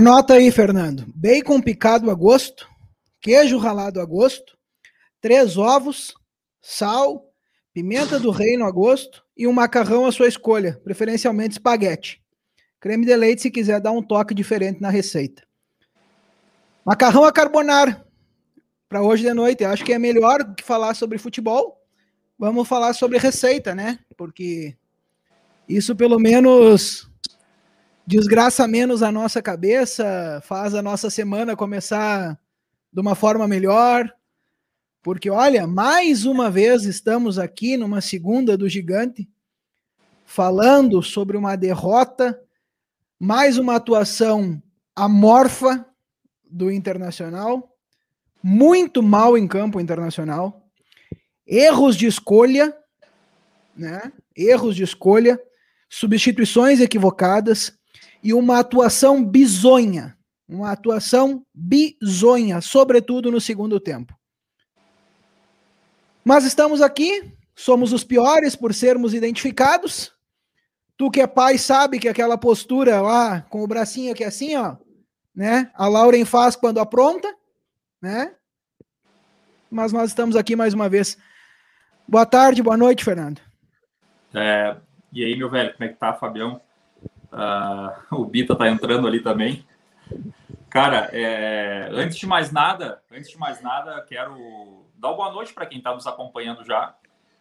Anota aí, Fernando. Bacon picado a gosto, queijo ralado a gosto, três ovos, sal, pimenta do reino a gosto e um macarrão à sua escolha, preferencialmente espaguete. Creme de leite se quiser dar um toque diferente na receita. Macarrão a carbonara para hoje de noite. Acho que é melhor que falar sobre futebol. Vamos falar sobre receita, né? Porque isso pelo menos desgraça menos a nossa cabeça, faz a nossa semana começar de uma forma melhor. Porque, olha, mais uma vez estamos aqui numa segunda do gigante, falando sobre uma derrota, mais uma atuação amorfa do Internacional, muito mal em campo internacional, erros de escolha, né? Erros de escolha, substituições equivocadas e uma atuação bizonha, uma atuação bizonha, sobretudo no segundo tempo. Mas estamos aqui, somos os piores por sermos identificados. Tu que é pai sabe que aquela postura lá, com o bracinho aqui assim, ó, né? A Lauren faz quando apronta, né? Mas nós estamos aqui mais uma vez. Boa tarde, boa noite, Fernando. É, e aí, meu velho, como é que tá, Fabião? Uh, o Bita tá entrando ali também. Cara, é, antes de mais nada, antes de mais nada, quero dar boa noite para quem está nos acompanhando já.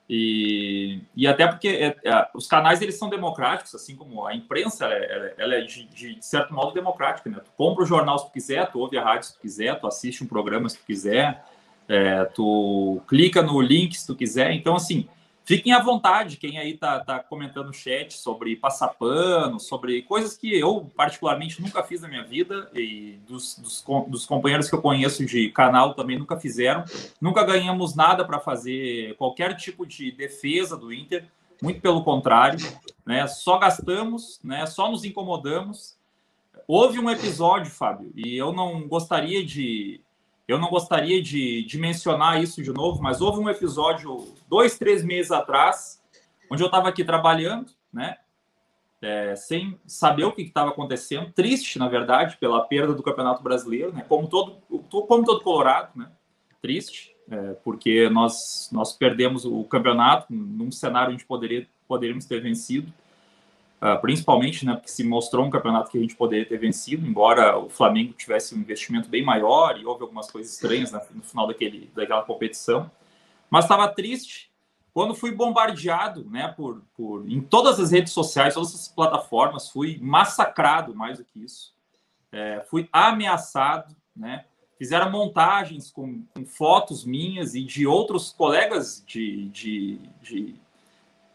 E, e até porque é, é, os canais eles são democráticos, assim como a imprensa ela, ela é de, de, certo modo democrática, né? Tu compra o jornal se tu quiser, tu ouve a rádio se tu quiser, tu assiste um programa se tu quiser, é, tu clica no link se tu quiser. Então, assim, Fiquem à vontade, quem aí tá, tá comentando no chat sobre passapano, sobre coisas que eu, particularmente, nunca fiz na minha vida e dos, dos, dos companheiros que eu conheço de canal também nunca fizeram. Nunca ganhamos nada para fazer qualquer tipo de defesa do Inter, muito pelo contrário, né? Só gastamos, né? Só nos incomodamos. Houve um episódio, Fábio, e eu não gostaria de eu não gostaria de, de, mencionar isso de novo, mas houve um episódio dois, três meses atrás, onde eu estava aqui trabalhando, né? É, sem saber o que estava acontecendo, triste, na verdade, pela perda do Campeonato Brasileiro, né? Como todo, como todo Colorado, né? Triste, é, porque nós, nós perdemos o campeonato num cenário onde poderia, poderíamos ter vencido. Uh, principalmente, né, porque se mostrou um campeonato que a gente poderia ter vencido, embora o Flamengo tivesse um investimento bem maior e houve algumas coisas estranhas né, no final daquele, daquela competição. Mas estava triste quando fui bombardeado, né, por, por em todas as redes sociais, todas as plataformas, fui massacrado mais do que isso, é, fui ameaçado, né, fizeram montagens com, com, fotos minhas e de outros colegas de, de, de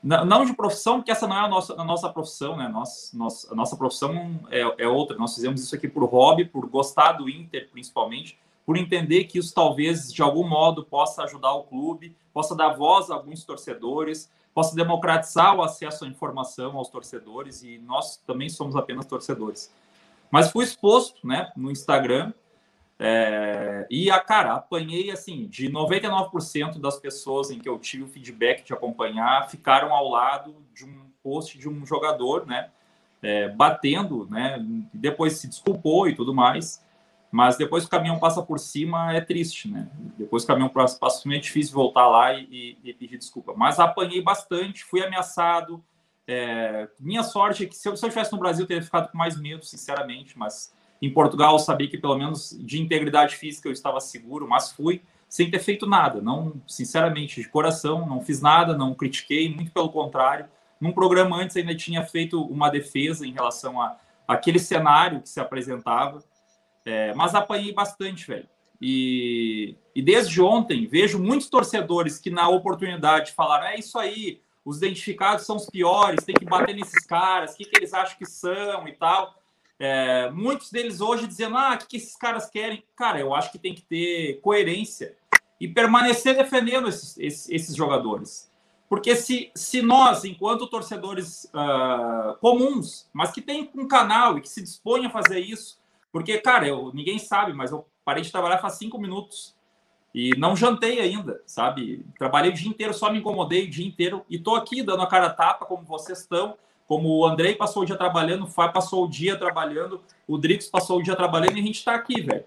não de profissão, porque essa não é a nossa, a nossa profissão, né? Nós, nós, a nossa profissão é, é outra. Nós fizemos isso aqui por hobby, por gostar do Inter, principalmente, por entender que isso talvez, de algum modo, possa ajudar o clube, possa dar voz a alguns torcedores, possa democratizar o acesso à informação aos torcedores, e nós também somos apenas torcedores. Mas fui exposto né, no Instagram é, e a cara, apanhei assim, de 99% das pessoas em que eu tive o feedback de acompanhar ficaram ao lado de um post de um jogador, né? É, batendo, né? Depois se desculpou e tudo mais. Mas depois que o caminhão passa por cima é triste, né? Depois que o caminhão passa por cima é difícil voltar lá e, e, e pedir desculpa. Mas apanhei bastante, fui ameaçado. É, minha sorte é que se eu, se eu estivesse no Brasil, eu teria ficado com mais medo, sinceramente, mas em Portugal, eu sabia que pelo menos de integridade física eu estava seguro, mas fui sem ter feito nada. Não, sinceramente, de coração, não fiz nada, não critiquei, muito pelo contrário. Num programa antes ainda tinha feito uma defesa em relação a aquele cenário que se apresentava, é, mas apanhei bastante, velho. E, e desde ontem vejo muitos torcedores que na oportunidade falaram: é isso aí, os identificados são os piores, tem que bater nesses caras, o que, que eles acham que são e tal. É, muitos deles hoje dizendo: ah, o que, que esses caras querem? Cara, eu acho que tem que ter coerência e permanecer defendendo esses, esses, esses jogadores. Porque se, se nós, enquanto torcedores uh, comuns, mas que tem um canal e que se dispõem a fazer isso, porque, cara, eu, ninguém sabe, mas eu parei de trabalhar faz cinco minutos e não jantei ainda, sabe? Trabalhei o dia inteiro, só me incomodei o dia inteiro e tô aqui dando a cara a tapa, como vocês estão, como o Andrei passou o dia trabalhando, o Fá passou o dia trabalhando, o Drix passou o dia trabalhando e a gente está aqui, velho.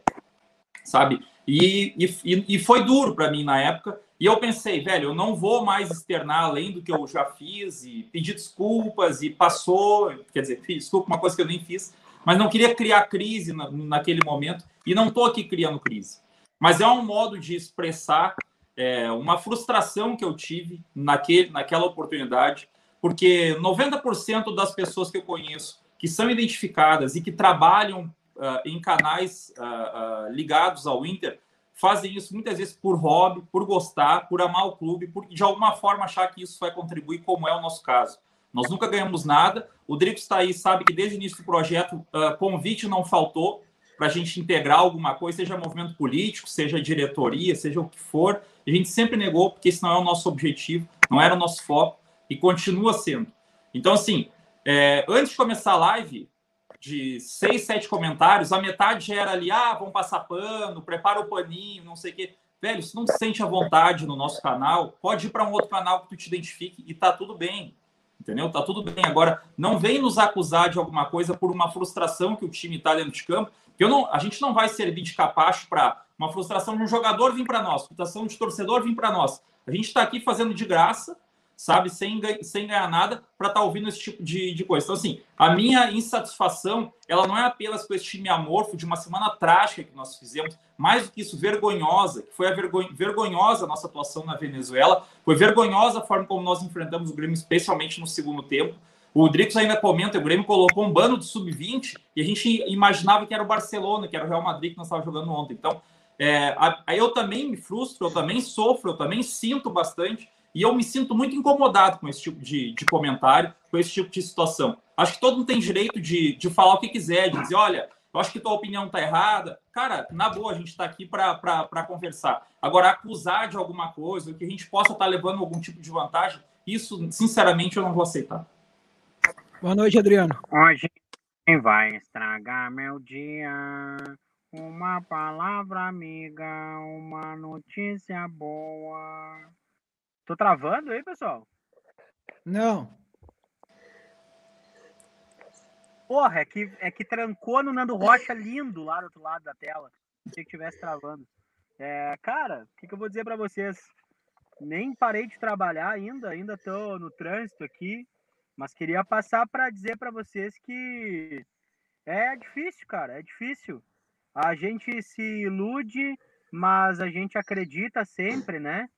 Sabe? E, e, e foi duro para mim na época. E eu pensei, velho, eu não vou mais externar além do que eu já fiz e pedir desculpas e passou, quer dizer, desculpa uma coisa que eu nem fiz, mas não queria criar crise na, naquele momento e não estou aqui criando crise. Mas é um modo de expressar é, uma frustração que eu tive naquele, naquela oportunidade, porque 90% das pessoas que eu conheço que são identificadas e que trabalham uh, em canais uh, uh, ligados ao Inter fazem isso muitas vezes por hobby, por gostar, por amar o clube, por de alguma forma achar que isso vai contribuir, como é o nosso caso. Nós nunca ganhamos nada. O Drico está aí, sabe que desde o início do projeto, convite não faltou para a gente integrar alguma coisa, seja movimento político, seja diretoria, seja o que for. A gente sempre negou, porque esse não é o nosso objetivo, não era o nosso foco e continua sendo. Então, assim, é, antes de começar a live, de seis, sete comentários, a metade era ali, ah, vamos passar pano, prepara o paninho, não sei o quê. Velho, se não te sente à vontade no nosso canal, pode ir para um outro canal que tu te identifique e tá tudo bem. Entendeu? Tá tudo bem. Agora, não vem nos acusar de alguma coisa por uma frustração que o time tá dentro de campo, que eu não, a gente não vai servir de capacho para uma frustração de um jogador vir para nós, frustração de torcedor vir para nós. A gente está aqui fazendo de graça, sabe, sem, sem ganhar nada, para estar tá ouvindo esse tipo de, de coisa. Então, assim, a minha insatisfação, ela não é apenas com esse time amorfo de uma semana trágica que nós fizemos, mais do que isso, vergonhosa, que foi a vergonhosa a nossa atuação na Venezuela, foi vergonhosa a forma como nós enfrentamos o Grêmio, especialmente no segundo tempo. O Drix ainda comenta, o Grêmio colocou um bando de sub-20 e a gente imaginava que era o Barcelona, que era o Real Madrid que nós estávamos jogando ontem. Então, é, eu também me frustro, eu também sofro, eu também sinto bastante, e eu me sinto muito incomodado com esse tipo de, de comentário, com esse tipo de situação. Acho que todo mundo tem direito de, de falar o que quiser, de dizer, olha, eu acho que tua opinião está errada. Cara, na boa, a gente está aqui para conversar. Agora, acusar de alguma coisa, que a gente possa estar tá levando algum tipo de vantagem, isso, sinceramente, eu não vou aceitar. Boa noite, Adriano. Hoje vai estragar meu dia. Uma palavra amiga, uma notícia boa. Tô travando aí, pessoal? Não. Porra, é que, é que trancou no Nando Rocha lindo lá do outro lado da tela. Achei que tivesse travando. É, cara, o que, que eu vou dizer para vocês? Nem parei de trabalhar ainda, ainda tô no trânsito aqui, mas queria passar para dizer para vocês que é difícil, cara, é difícil. A gente se ilude, mas a gente acredita sempre, né?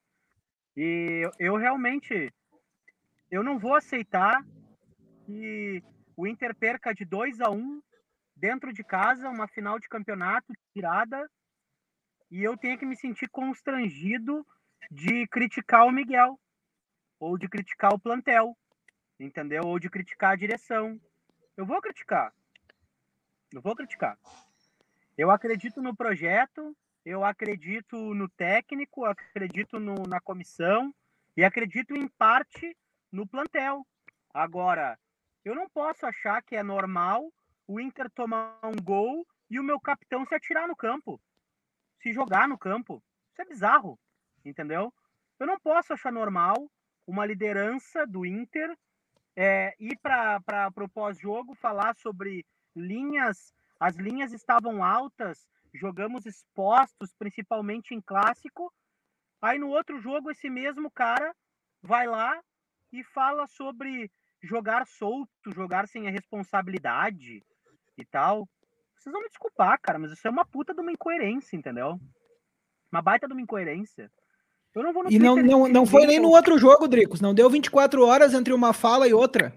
E eu realmente eu não vou aceitar que o Inter perca de 2 a 1 um dentro de casa, uma final de campeonato tirada, e eu tenha que me sentir constrangido de criticar o Miguel ou de criticar o plantel, entendeu? Ou de criticar a direção. Eu vou criticar. Eu vou criticar. Eu acredito no projeto, eu acredito no técnico, acredito no, na comissão e acredito em parte no plantel. Agora, eu não posso achar que é normal o Inter tomar um gol e o meu capitão se atirar no campo, se jogar no campo. Isso é bizarro, entendeu? Eu não posso achar normal uma liderança do Inter é, ir para o pós-jogo falar sobre linhas, as linhas estavam altas jogamos expostos, principalmente em clássico. Aí no outro jogo, esse mesmo cara vai lá e fala sobre jogar solto, jogar sem a responsabilidade e tal. Vocês vão me desculpar, cara, mas isso é uma puta de uma incoerência, entendeu? Uma baita de uma incoerência. Eu não vou no E não, não, não foi nem no outro jogo, Dricos. Não deu 24 horas entre uma fala e outra.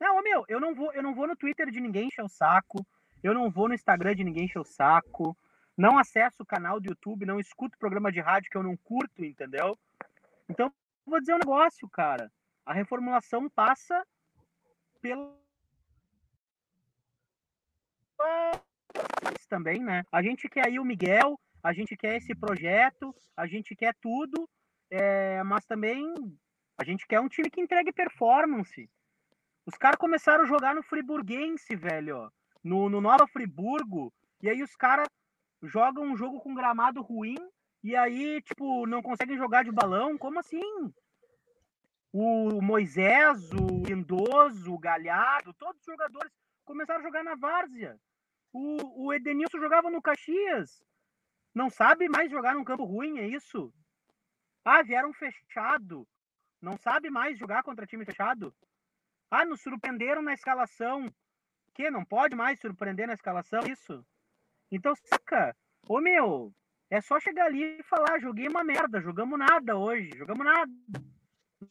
Não, meu, eu não vou, eu não vou no Twitter de ninguém encher o saco. Eu não vou no Instagram de ninguém encher o saco. Não acesso o canal do YouTube, não escuto programa de rádio que eu não curto, entendeu? Então, vou dizer um negócio, cara. A reformulação passa pelo também, né? A gente quer aí o Miguel, a gente quer esse projeto, a gente quer tudo, é, mas também a gente quer um time que entregue performance. Os caras começaram a jogar no Friburguense, velho. No, no Nova Friburgo. E aí os caras jogam um jogo com gramado ruim. E aí, tipo, não conseguem jogar de balão. Como assim? o Moisés, o Lindoso, o Galhardo, todos os jogadores começaram a jogar na várzea. O, o Edenilson jogava no Caxias. Não sabe mais jogar num campo ruim, é isso? Ah, vieram fechado. Não sabe mais jogar contra time fechado? Ah, nos surpreenderam na escalação. Que não pode mais surpreender na escalação isso? Então, saca. Ô meu, é só chegar ali e falar, joguei uma merda, jogamos nada hoje, jogamos nada.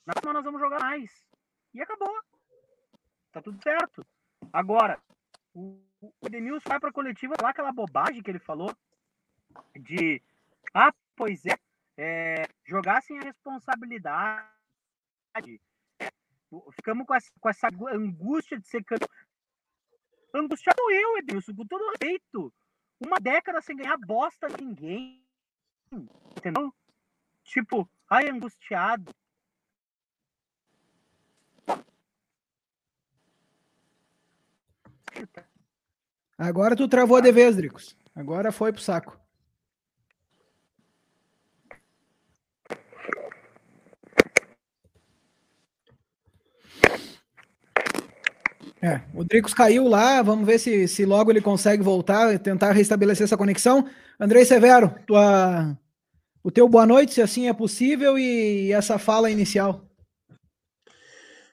Na próxima nós vamos jogar mais. E acabou. Tá tudo certo. Agora, o, o Denilson vai pra coletiva falar aquela bobagem que ele falou de ah, pois é, é jogar sem a responsabilidade. Ficamos com essa, com essa angústia de ser campeão. Angustiado eu, Edilson, com todo respeito. Uma década sem ganhar bosta de ninguém. Entendeu? Tipo, ai, angustiado. Agora tu travou de vez, Dricos. Agora foi pro saco. É, o Dricos caiu lá, vamos ver se, se logo ele consegue voltar e tentar restabelecer essa conexão. Andrei Severo, tua, o teu boa noite, se assim é possível, e essa fala inicial.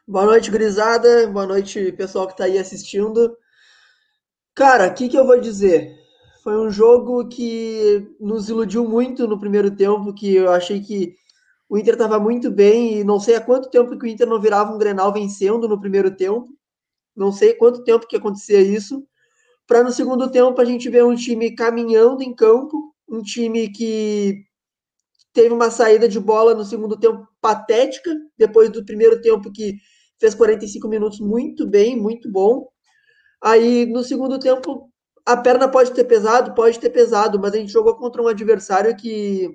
Boa noite, Grisada. Boa noite, pessoal que está aí assistindo. Cara, o que, que eu vou dizer? Foi um jogo que nos iludiu muito no primeiro tempo, que eu achei que o Inter estava muito bem e não sei há quanto tempo que o Inter não virava um Grenal vencendo no primeiro tempo. Não sei quanto tempo que acontecia isso. Para no segundo tempo a gente ver um time caminhando em campo, um time que teve uma saída de bola no segundo tempo patética, depois do primeiro tempo que fez 45 minutos muito bem, muito bom. Aí no segundo tempo a perna pode ter pesado, pode ter pesado, mas a gente jogou contra um adversário que,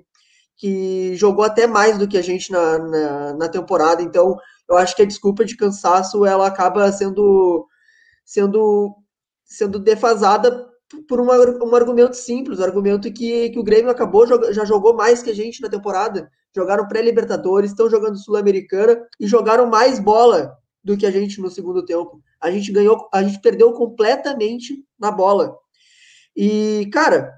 que jogou até mais do que a gente na, na, na temporada, então eu acho que a desculpa de cansaço ela acaba sendo sendo sendo defasada por uma, um argumento simples, um argumento que, que o Grêmio acabou, já jogou mais que a gente na temporada. Jogaram pré-Libertadores, estão jogando Sul-Americana e jogaram mais bola do que a gente no segundo tempo. A gente ganhou, a gente perdeu completamente na bola. E, cara,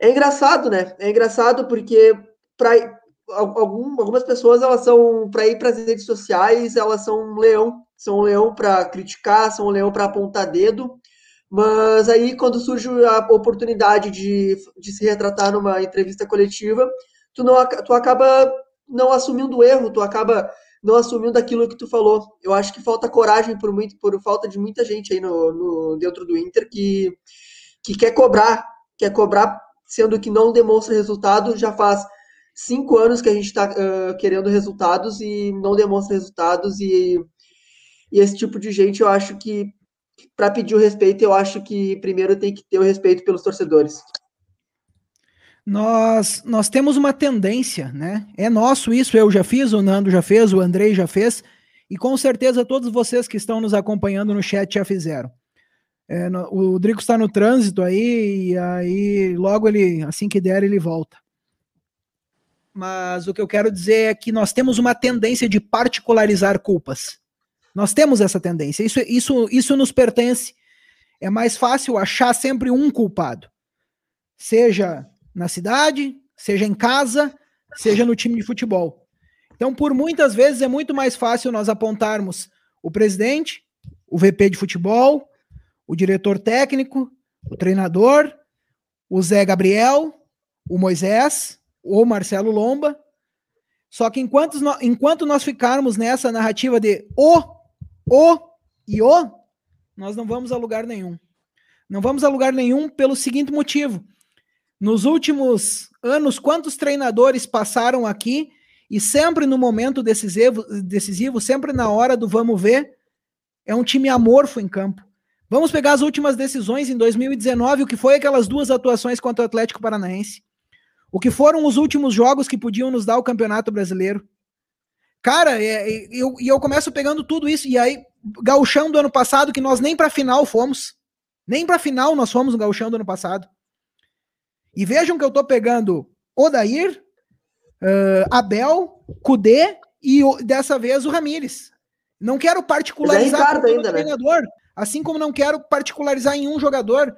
é engraçado, né? É engraçado porque para algum, algumas pessoas elas são para ir para as redes sociais, elas são um leão, são um leão para criticar, são um leão para apontar dedo. Mas aí, quando surge a oportunidade de, de se retratar numa entrevista coletiva, tu, não, tu acaba não assumindo o erro, tu acaba não assumindo aquilo que tu falou. Eu acho que falta coragem por muito, por falta de muita gente aí no, no dentro do Inter que, que quer cobrar, quer cobrar, sendo que não demonstra resultado. Já faz cinco anos que a gente está uh, querendo resultados e não demonstra resultados e, e esse tipo de gente eu acho que para pedir o respeito, eu acho que primeiro tem que ter o respeito pelos torcedores. Nós, nós temos uma tendência, né? É nosso isso, eu já fiz, o Nando já fez, o Andrei já fez, e com certeza todos vocês que estão nos acompanhando no chat já fizeram. É, no, o Drico está no trânsito aí, e aí logo ele, assim que der, ele volta. Mas o que eu quero dizer é que nós temos uma tendência de particularizar culpas. Nós temos essa tendência. Isso, isso, isso nos pertence. É mais fácil achar sempre um culpado. Seja na cidade, seja em casa, seja no time de futebol. Então, por muitas vezes, é muito mais fácil nós apontarmos o presidente, o VP de futebol, o diretor técnico, o treinador, o Zé Gabriel, o Moisés, ou Marcelo Lomba. Só que enquanto, enquanto nós ficarmos nessa narrativa de o o e o, nós não vamos a lugar nenhum. Não vamos a lugar nenhum pelo seguinte motivo. Nos últimos anos, quantos treinadores passaram aqui e sempre no momento decisivo, decisivo, sempre na hora do vamos ver, é um time amorfo em campo. Vamos pegar as últimas decisões em 2019, o que foi aquelas duas atuações contra o Atlético Paranaense. O que foram os últimos jogos que podiam nos dar o Campeonato Brasileiro. Cara, é, é, eu, e eu começo pegando tudo isso, e aí, gauchão do ano passado, que nós nem pra final fomos. Nem pra final nós fomos no gauchão do ano passado. E vejam que eu tô pegando Odair, uh, Abel, Kudê e dessa vez o Ramires. Não quero particularizar o ainda, né? treinador, assim como não quero particularizar em um jogador.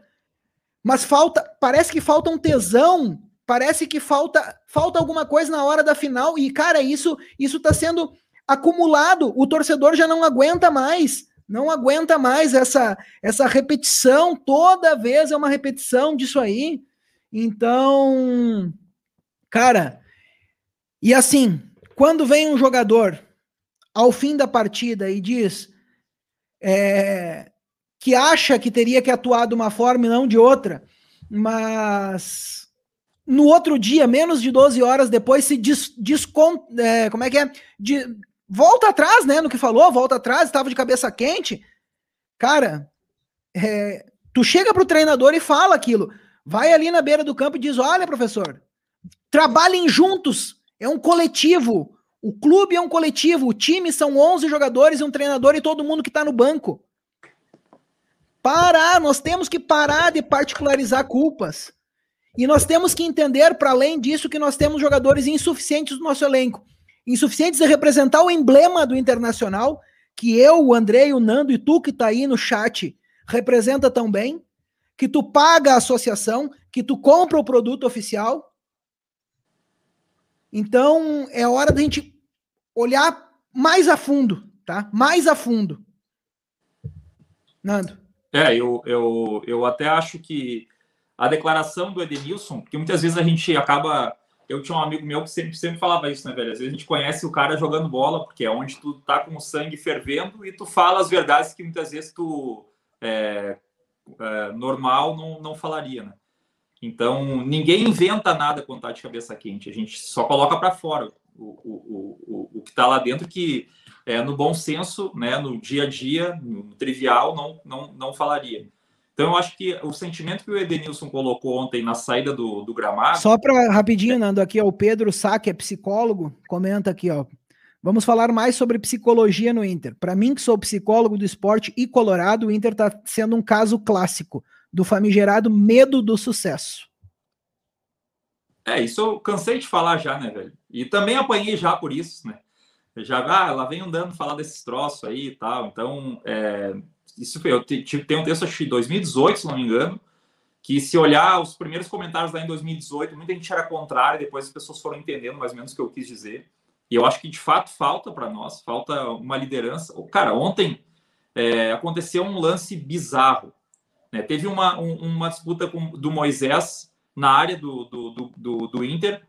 Mas falta, parece que falta um tesão, parece que falta falta alguma coisa na hora da final e cara, isso isso tá sendo acumulado, o torcedor já não aguenta mais, não aguenta mais essa essa repetição, toda vez é uma repetição disso aí. Então, cara, e assim, quando vem um jogador ao fim da partida e diz é, que acha que teria que atuar de uma forma e não de outra, mas no outro dia, menos de 12 horas depois, se des, é, como é que é? De, volta atrás, né? No que falou, volta atrás, estava de cabeça quente. Cara, é, tu chega pro treinador e fala aquilo. Vai ali na beira do campo e diz: Olha, professor, trabalhem juntos, é um coletivo. O clube é um coletivo, o time são 11 jogadores e um treinador e todo mundo que está no banco. Parar, nós temos que parar de particularizar culpas. E nós temos que entender, para além disso, que nós temos jogadores insuficientes no nosso elenco. Insuficientes de representar o emblema do Internacional, que eu, o Andrei, o Nando e tu que está aí no chat representa tão bem, que tu paga a associação, que tu compra o produto oficial então, é hora da gente olhar mais a fundo, tá? Mais a fundo. Nando. É, eu, eu, eu até acho que a declaração do Edenilson, porque muitas vezes a gente acaba. Eu tinha um amigo meu que sempre, sempre falava isso, né, velho? Às vezes a gente conhece o cara jogando bola, porque é onde tu tá com o sangue fervendo e tu fala as verdades que muitas vezes tu, é, é, normal, não, não falaria, né? Então, ninguém inventa nada quando está de cabeça quente, a gente só coloca para fora o, o, o, o que está lá dentro, que é, no bom senso, né, no dia a dia, no trivial, não, não, não falaria. Então, eu acho que o sentimento que o Edenilson colocou ontem na saída do, do gramado. Só para rapidinho, Nando, aqui ó, o Pedro Sá, que é psicólogo, comenta aqui, ó. Vamos falar mais sobre psicologia no Inter. Para mim, que sou psicólogo do esporte e colorado, o Inter está sendo um caso clássico do famigerado medo do sucesso. É, isso eu cansei de falar já, né, velho? E também apanhei já por isso, né? Já, ah, ela vem andando falar desses troços aí e tal. Então, é, isso foi, eu tenho um texto, que 2018, se não me engano, que se olhar os primeiros comentários lá em 2018, muita gente era contrária, depois as pessoas foram entendendo mais ou menos o que eu quis dizer. E eu acho que de fato falta para nós, falta uma liderança. Cara, ontem é, aconteceu um lance bizarro. Né? Teve uma, um, uma disputa com, do Moisés na área do, do, do, do Inter,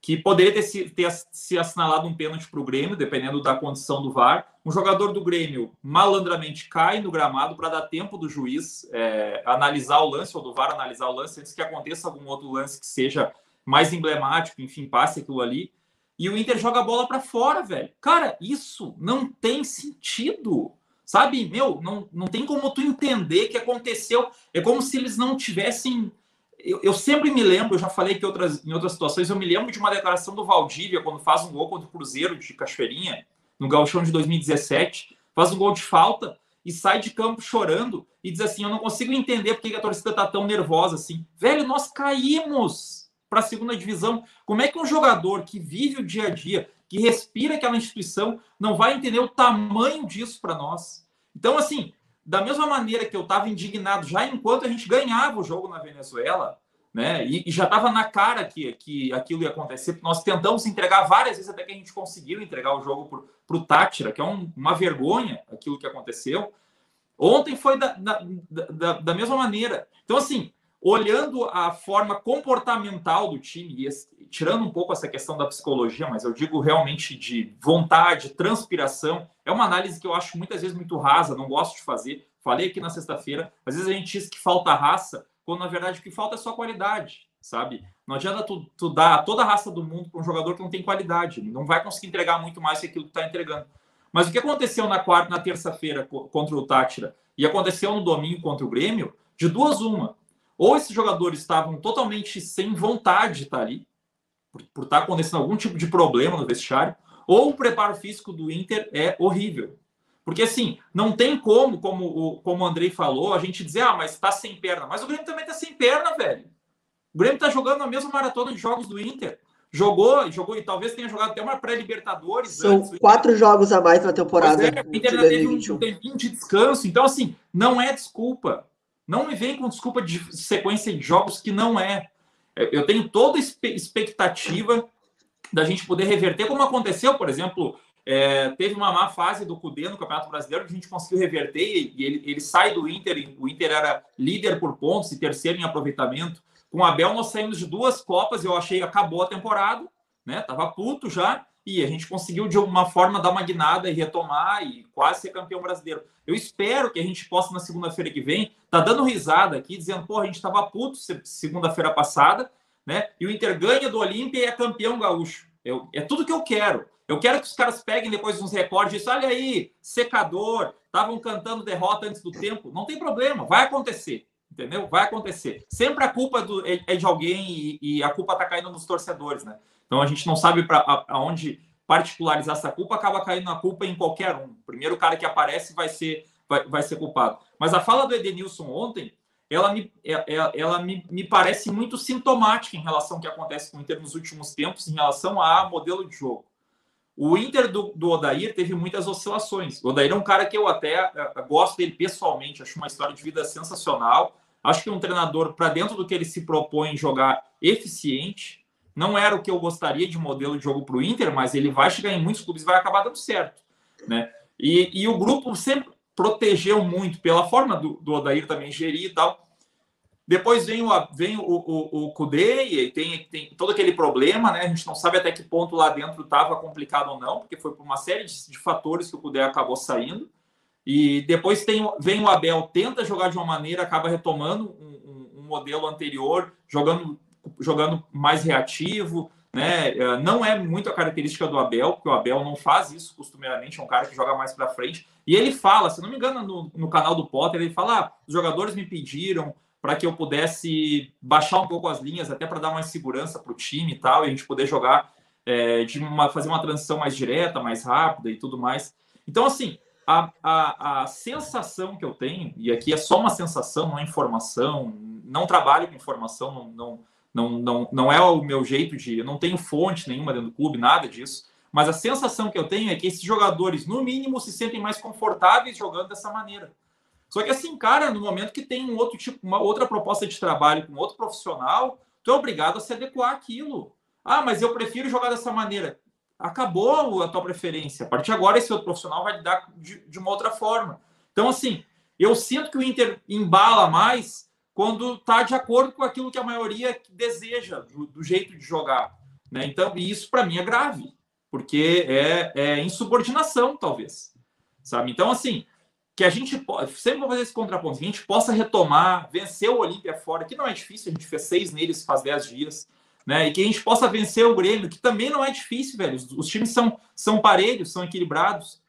que poderia ter se, ter se assinalado um pênalti para o Grêmio, dependendo da condição do VAR. Um jogador do Grêmio malandramente cai no gramado para dar tempo do juiz é, analisar o lance, ou do VAR analisar o lance, antes que aconteça algum outro lance que seja mais emblemático, enfim, passe aquilo ali. E o Inter joga a bola para fora, velho. Cara, isso não tem sentido. Sabe, meu, não, não tem como tu entender que aconteceu. É como se eles não tivessem. Eu, eu sempre me lembro, eu já falei que outras, em outras situações, eu me lembro de uma declaração do Valdívia quando faz um gol contra o Cruzeiro de Cachoeirinha, no Gauchão de 2017, faz um gol de falta e sai de campo chorando e diz assim: Eu não consigo entender porque a torcida tá tão nervosa assim. Velho, nós caímos para a segunda divisão. Como é que um jogador que vive o dia a dia, que respira aquela instituição, não vai entender o tamanho disso para nós. Então, assim, da mesma maneira que eu estava indignado já enquanto a gente ganhava o jogo na Venezuela, né? E, e já estava na cara que, que aquilo ia acontecer. Nós tentamos entregar várias vezes até que a gente conseguiu entregar o jogo para o Tátira, que é um, uma vergonha aquilo que aconteceu. Ontem foi da, da, da, da mesma maneira. Então, assim, olhando a forma comportamental do time, e tirando um pouco essa questão da psicologia, mas eu digo realmente de vontade, transpiração, é uma análise que eu acho muitas vezes muito rasa, não gosto de fazer. Falei aqui na sexta-feira, às vezes a gente diz que falta raça, quando na verdade o que falta é só qualidade, sabe? Não adianta tu, tu dar toda a raça do mundo para um jogador que não tem qualidade, ele não vai conseguir entregar muito mais que aquilo que está entregando. Mas o que aconteceu na quarta, na terça-feira contra o Tátira e aconteceu no domingo contra o Grêmio, de duas uma, ou esses jogadores estavam totalmente sem vontade de estar ali, por, por estar acontecendo algum tipo de problema no vestiário, ou o preparo físico do Inter é horrível. Porque assim, não tem como, como o, como o Andrei falou, a gente dizer, ah, mas está sem perna. Mas o Grêmio também está sem perna, velho. O Grêmio está jogando a mesma maratona de jogos do Inter. jogou, jogou e talvez tenha jogado até uma pré-Libertadores. São quatro jogos a mais na temporada. É, o Inter teve um, um tempinho de descanso. Então, assim, não é desculpa. Não me vem com desculpa de sequência de jogos que não é. Eu tenho toda expectativa da gente poder reverter, como aconteceu, por exemplo, é, teve uma má fase do Cudê no Campeonato Brasileiro que a gente conseguiu reverter e ele, ele sai do Inter. O Inter era líder por pontos e terceiro em aproveitamento. Com o Abel, nós saímos de duas Copas. Eu achei acabou a temporada, né? Tava puto já. E a gente conseguiu, de alguma forma, dar uma guinada e retomar e quase ser campeão brasileiro. Eu espero que a gente possa, na segunda-feira que vem, tá dando risada aqui, dizendo, pô, a gente tava puto segunda-feira passada, né? E o Inter ganha do Olímpia e é campeão gaúcho. Eu, é tudo que eu quero. Eu quero que os caras peguem depois uns recordes. Olha aí, secador, estavam cantando derrota antes do tempo. Não tem problema, vai acontecer. Entendeu? Vai acontecer. Sempre a culpa do, é, é de alguém e, e a culpa está caindo nos torcedores, né? Então a gente não sabe para aonde particularizar essa culpa, acaba caindo a culpa em qualquer um. O primeiro cara que aparece vai ser, vai, vai ser culpado. Mas a fala do Edenilson ontem, ela, me, ela, é, é, ela me, me parece muito sintomática em relação ao que acontece com o Inter nos últimos tempos, em relação a modelo de jogo. O Inter do, do Odair teve muitas oscilações. O Odair é um cara que eu até eh, gosto dele pessoalmente, acho uma história de vida sensacional. Acho que um treinador, para dentro do que ele se propõe jogar eficiente, não era o que eu gostaria de modelo de jogo para o Inter, mas ele vai chegar em muitos clubes e vai acabar dando certo. Né? E, e o grupo sempre protegeu muito, pela forma do, do Odair também gerir e tal. Depois vem o, vem o, o, o Kudê e tem, tem todo aquele problema, né? A gente não sabe até que ponto lá dentro estava complicado ou não, porque foi por uma série de, de fatores que o Kudê acabou saindo. E depois tem, vem o Abel, tenta jogar de uma maneira, acaba retomando um, um, um modelo anterior, jogando, jogando mais reativo, né? É, não é muito a característica do Abel, porque o Abel não faz isso costumeiramente, é um cara que joga mais para frente. E ele fala, se não me engano, no, no canal do Potter, ele fala: ah, os jogadores me pediram para que eu pudesse baixar um pouco as linhas, até para dar mais segurança para o time e tal, e a gente poder jogar, é, de uma, fazer uma transição mais direta, mais rápida e tudo mais. Então, assim, a, a, a sensação que eu tenho, e aqui é só uma sensação, não é informação, não trabalho com informação, não, não, não, não, não é o meu jeito de. Eu não tenho fonte nenhuma dentro do clube, nada disso. Mas a sensação que eu tenho é que esses jogadores, no mínimo, se sentem mais confortáveis jogando dessa maneira. Só que assim, cara, no momento que tem um outro tipo, uma outra proposta de trabalho com outro profissional, tu é obrigado a se adequar àquilo. Ah, mas eu prefiro jogar dessa maneira. Acabou a tua preferência. A partir de agora, esse outro profissional vai lidar de, de uma outra forma. Então, assim, eu sinto que o Inter embala mais quando está de acordo com aquilo que a maioria deseja, do, do jeito de jogar. Né? Então, isso para mim é grave, porque é, é insubordinação, talvez. Sabe? Então, assim, que a gente sempre vou fazer esse contraponto, que a gente possa retomar, vencer o Olímpia fora, que não é difícil, a gente fez seis neles faz dez dias, né? E que a gente possa vencer o Grêmio, que também não é difícil, velho. Os, times são, são parelhos, são equilibrados.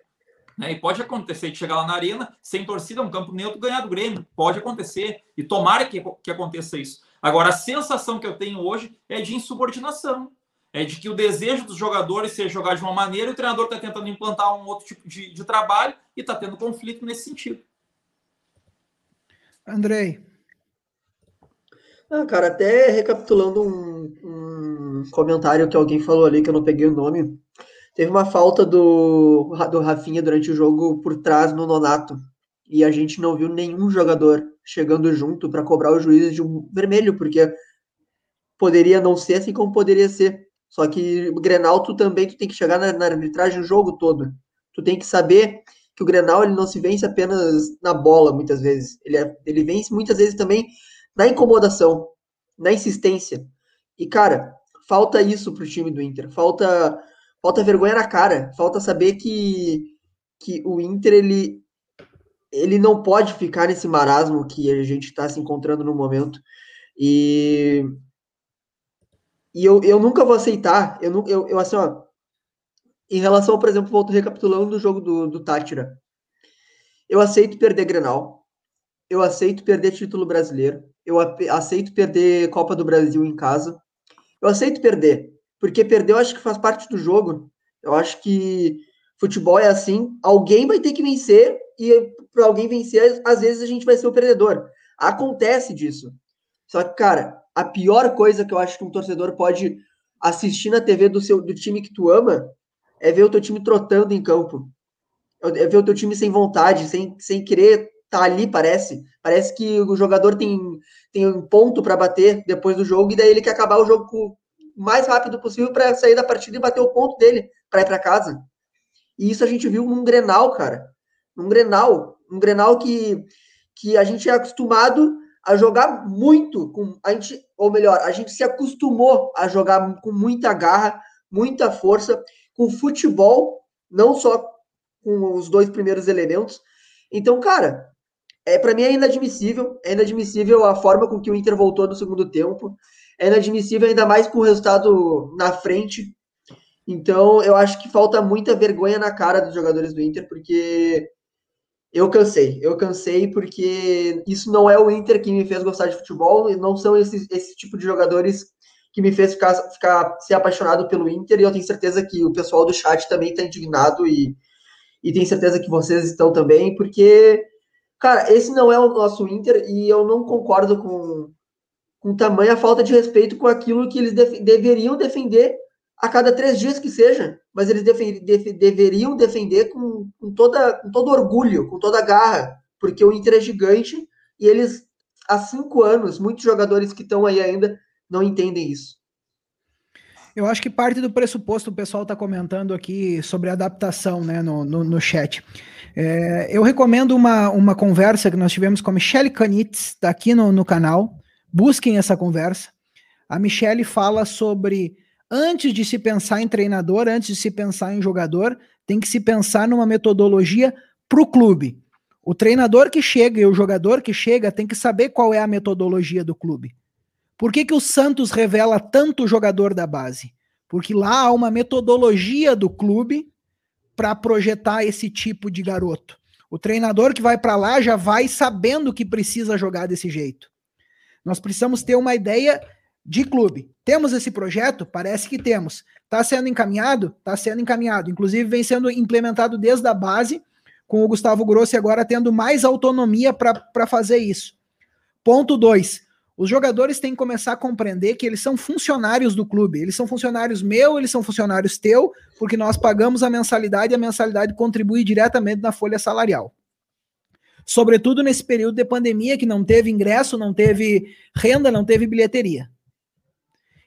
Né? E pode acontecer de chegar lá na arena, sem torcida, um campo neutro, ganhar do Grêmio. Pode acontecer. E tomara que, que aconteça isso. Agora, a sensação que eu tenho hoje é de insubordinação é de que o desejo dos jogadores seja jogar de uma maneira e o treinador está tentando implantar um outro tipo de, de trabalho e está tendo conflito nesse sentido. Andrei. Ah, cara, até recapitulando um, um, comentário que alguém falou ali, que eu não peguei o nome. Teve uma falta do, do Rafinha durante o jogo por trás no Nonato. E a gente não viu nenhum jogador chegando junto para cobrar o juiz de um vermelho, porque poderia não ser assim como poderia ser. Só que o Grenal, tu também tu tem que chegar na, na arbitragem o jogo todo. Tu tem que saber que o Grenal ele não se vence apenas na bola, muitas vezes. Ele, é, ele vence muitas vezes também na incomodação, na insistência. E, cara, falta isso pro time do Inter. Falta, falta vergonha na cara. Falta saber que, que o Inter, ele, ele não pode ficar nesse marasmo que a gente está se encontrando no momento. E e eu, eu nunca vou aceitar, eu, eu, eu assim, ó, em relação, por exemplo, volto recapitulando do jogo do, do Tátira. Eu aceito perder Grenal, eu aceito perder título brasileiro, eu aceito perder Copa do Brasil em casa, eu aceito perder, porque perder eu acho que faz parte do jogo. Eu acho que futebol é assim, alguém vai ter que vencer e para alguém vencer, às vezes a gente vai ser o perdedor. Acontece disso. Só que, cara, a pior coisa que eu acho que um torcedor pode assistir na TV do, seu, do time que tu ama é ver o teu time trotando em campo. É ver o teu time sem vontade, sem, sem querer tá ali, parece. Parece que o jogador tem, tem um ponto para bater depois do jogo e daí ele quer acabar o jogo o mais rápido possível para sair da partida e bater o ponto dele para ir para casa. E isso a gente viu num Grenal, cara. Num Grenal. Um Grenal que, que a gente é acostumado a jogar muito com a gente, ou melhor, a gente se acostumou a jogar com muita garra, muita força, com futebol, não só com os dois primeiros elementos. Então, cara, é para mim é inadmissível, é inadmissível a forma com que o Inter voltou no segundo tempo. É inadmissível ainda mais com o resultado na frente. Então, eu acho que falta muita vergonha na cara dos jogadores do Inter, porque eu cansei, eu cansei porque isso não é o Inter que me fez gostar de futebol, e não são esses, esse tipo de jogadores que me fez ficar, ficar ser apaixonado pelo Inter, e eu tenho certeza que o pessoal do chat também está indignado, e, e tenho certeza que vocês estão também, porque, cara, esse não é o nosso Inter, e eu não concordo com, com tamanha falta de respeito com aquilo que eles def deveriam defender a cada três dias que seja, mas eles def def deveriam defender com, com, toda, com todo orgulho, com toda garra, porque o Inter é gigante e eles, há cinco anos, muitos jogadores que estão aí ainda não entendem isso. Eu acho que parte do pressuposto, o pessoal está comentando aqui sobre adaptação né, no, no, no chat. É, eu recomendo uma, uma conversa que nós tivemos com a Michelle Canitz, está aqui no, no canal. Busquem essa conversa. A Michelle fala sobre antes de se pensar em treinador, antes de se pensar em jogador, tem que se pensar numa metodologia para o clube. O treinador que chega e o jogador que chega tem que saber qual é a metodologia do clube. Por que, que o Santos revela tanto jogador da base? Porque lá há uma metodologia do clube para projetar esse tipo de garoto. O treinador que vai para lá já vai sabendo que precisa jogar desse jeito. Nós precisamos ter uma ideia de clube. Temos esse projeto? Parece que temos. Está sendo encaminhado? Está sendo encaminhado. Inclusive, vem sendo implementado desde a base, com o Gustavo Grossi agora tendo mais autonomia para fazer isso. Ponto 2. Os jogadores têm que começar a compreender que eles são funcionários do clube. Eles são funcionários meu, eles são funcionários teu, porque nós pagamos a mensalidade e a mensalidade contribui diretamente na folha salarial. Sobretudo nesse período de pandemia que não teve ingresso, não teve renda, não teve bilheteria.